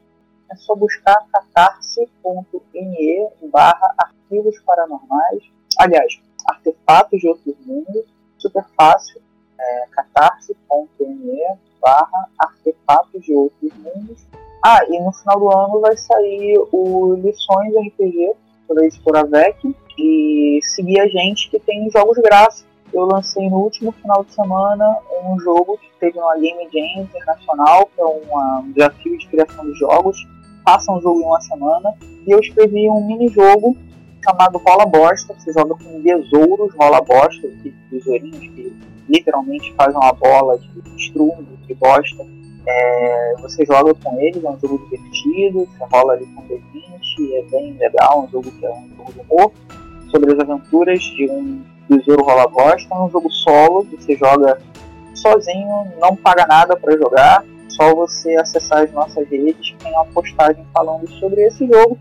É só buscar catarse.me barra arquivos paranormais. Aliás, artefatos de outros mundos, super fácil, é, catarse.me barra artefatos de outros mundos. Ah, e no final do ano vai sair o Lições RPG pela editora VEC e seguir a gente que tem jogos gráficos. Eu lancei no último final de semana um jogo que teve uma Game Jam internacional, que é um desafio de criação de jogos. Faça um jogo em uma semana. E eu escrevi um mini-jogo chamado Rola Bosta. Você joga com besouros Rola Bosta, que besourinhos que literalmente fazem uma bola de estrume, de bosta. É, você joga com eles, é um jogo divertido, você rola ali com D20, é bem legal, um jogo que é um jogo de humor, sobre as aventuras de um besouro rola bosta, é um jogo solo, você joga sozinho, não paga nada para jogar, só você acessar as nossas redes, tem uma postagem falando sobre esse jogo,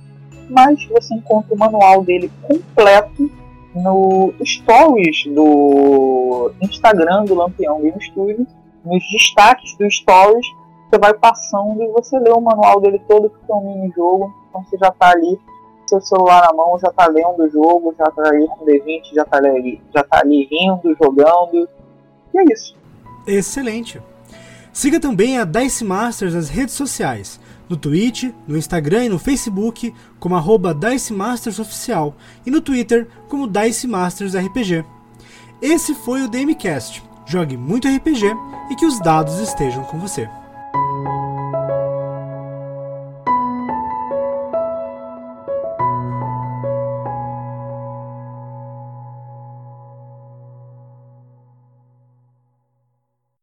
mas você encontra o manual dele completo no stories do Instagram do Lampião Game Studio, nos destaques do stories, você vai passando e você lê o manual dele todo, que é um mini jogo, então você já está ali, seu celular na mão, já está lendo o jogo, já está aí com D20, já está ali, já tá ali rindo, jogando, e é isso. Excelente! Siga também a Dice Masters nas redes sociais no Twitch, no Instagram e no Facebook como arroba Dice Masters Oficial e no Twitter como Dice Masters RPG. Esse foi o DMCast. Jogue muito RPG e que os dados estejam com você.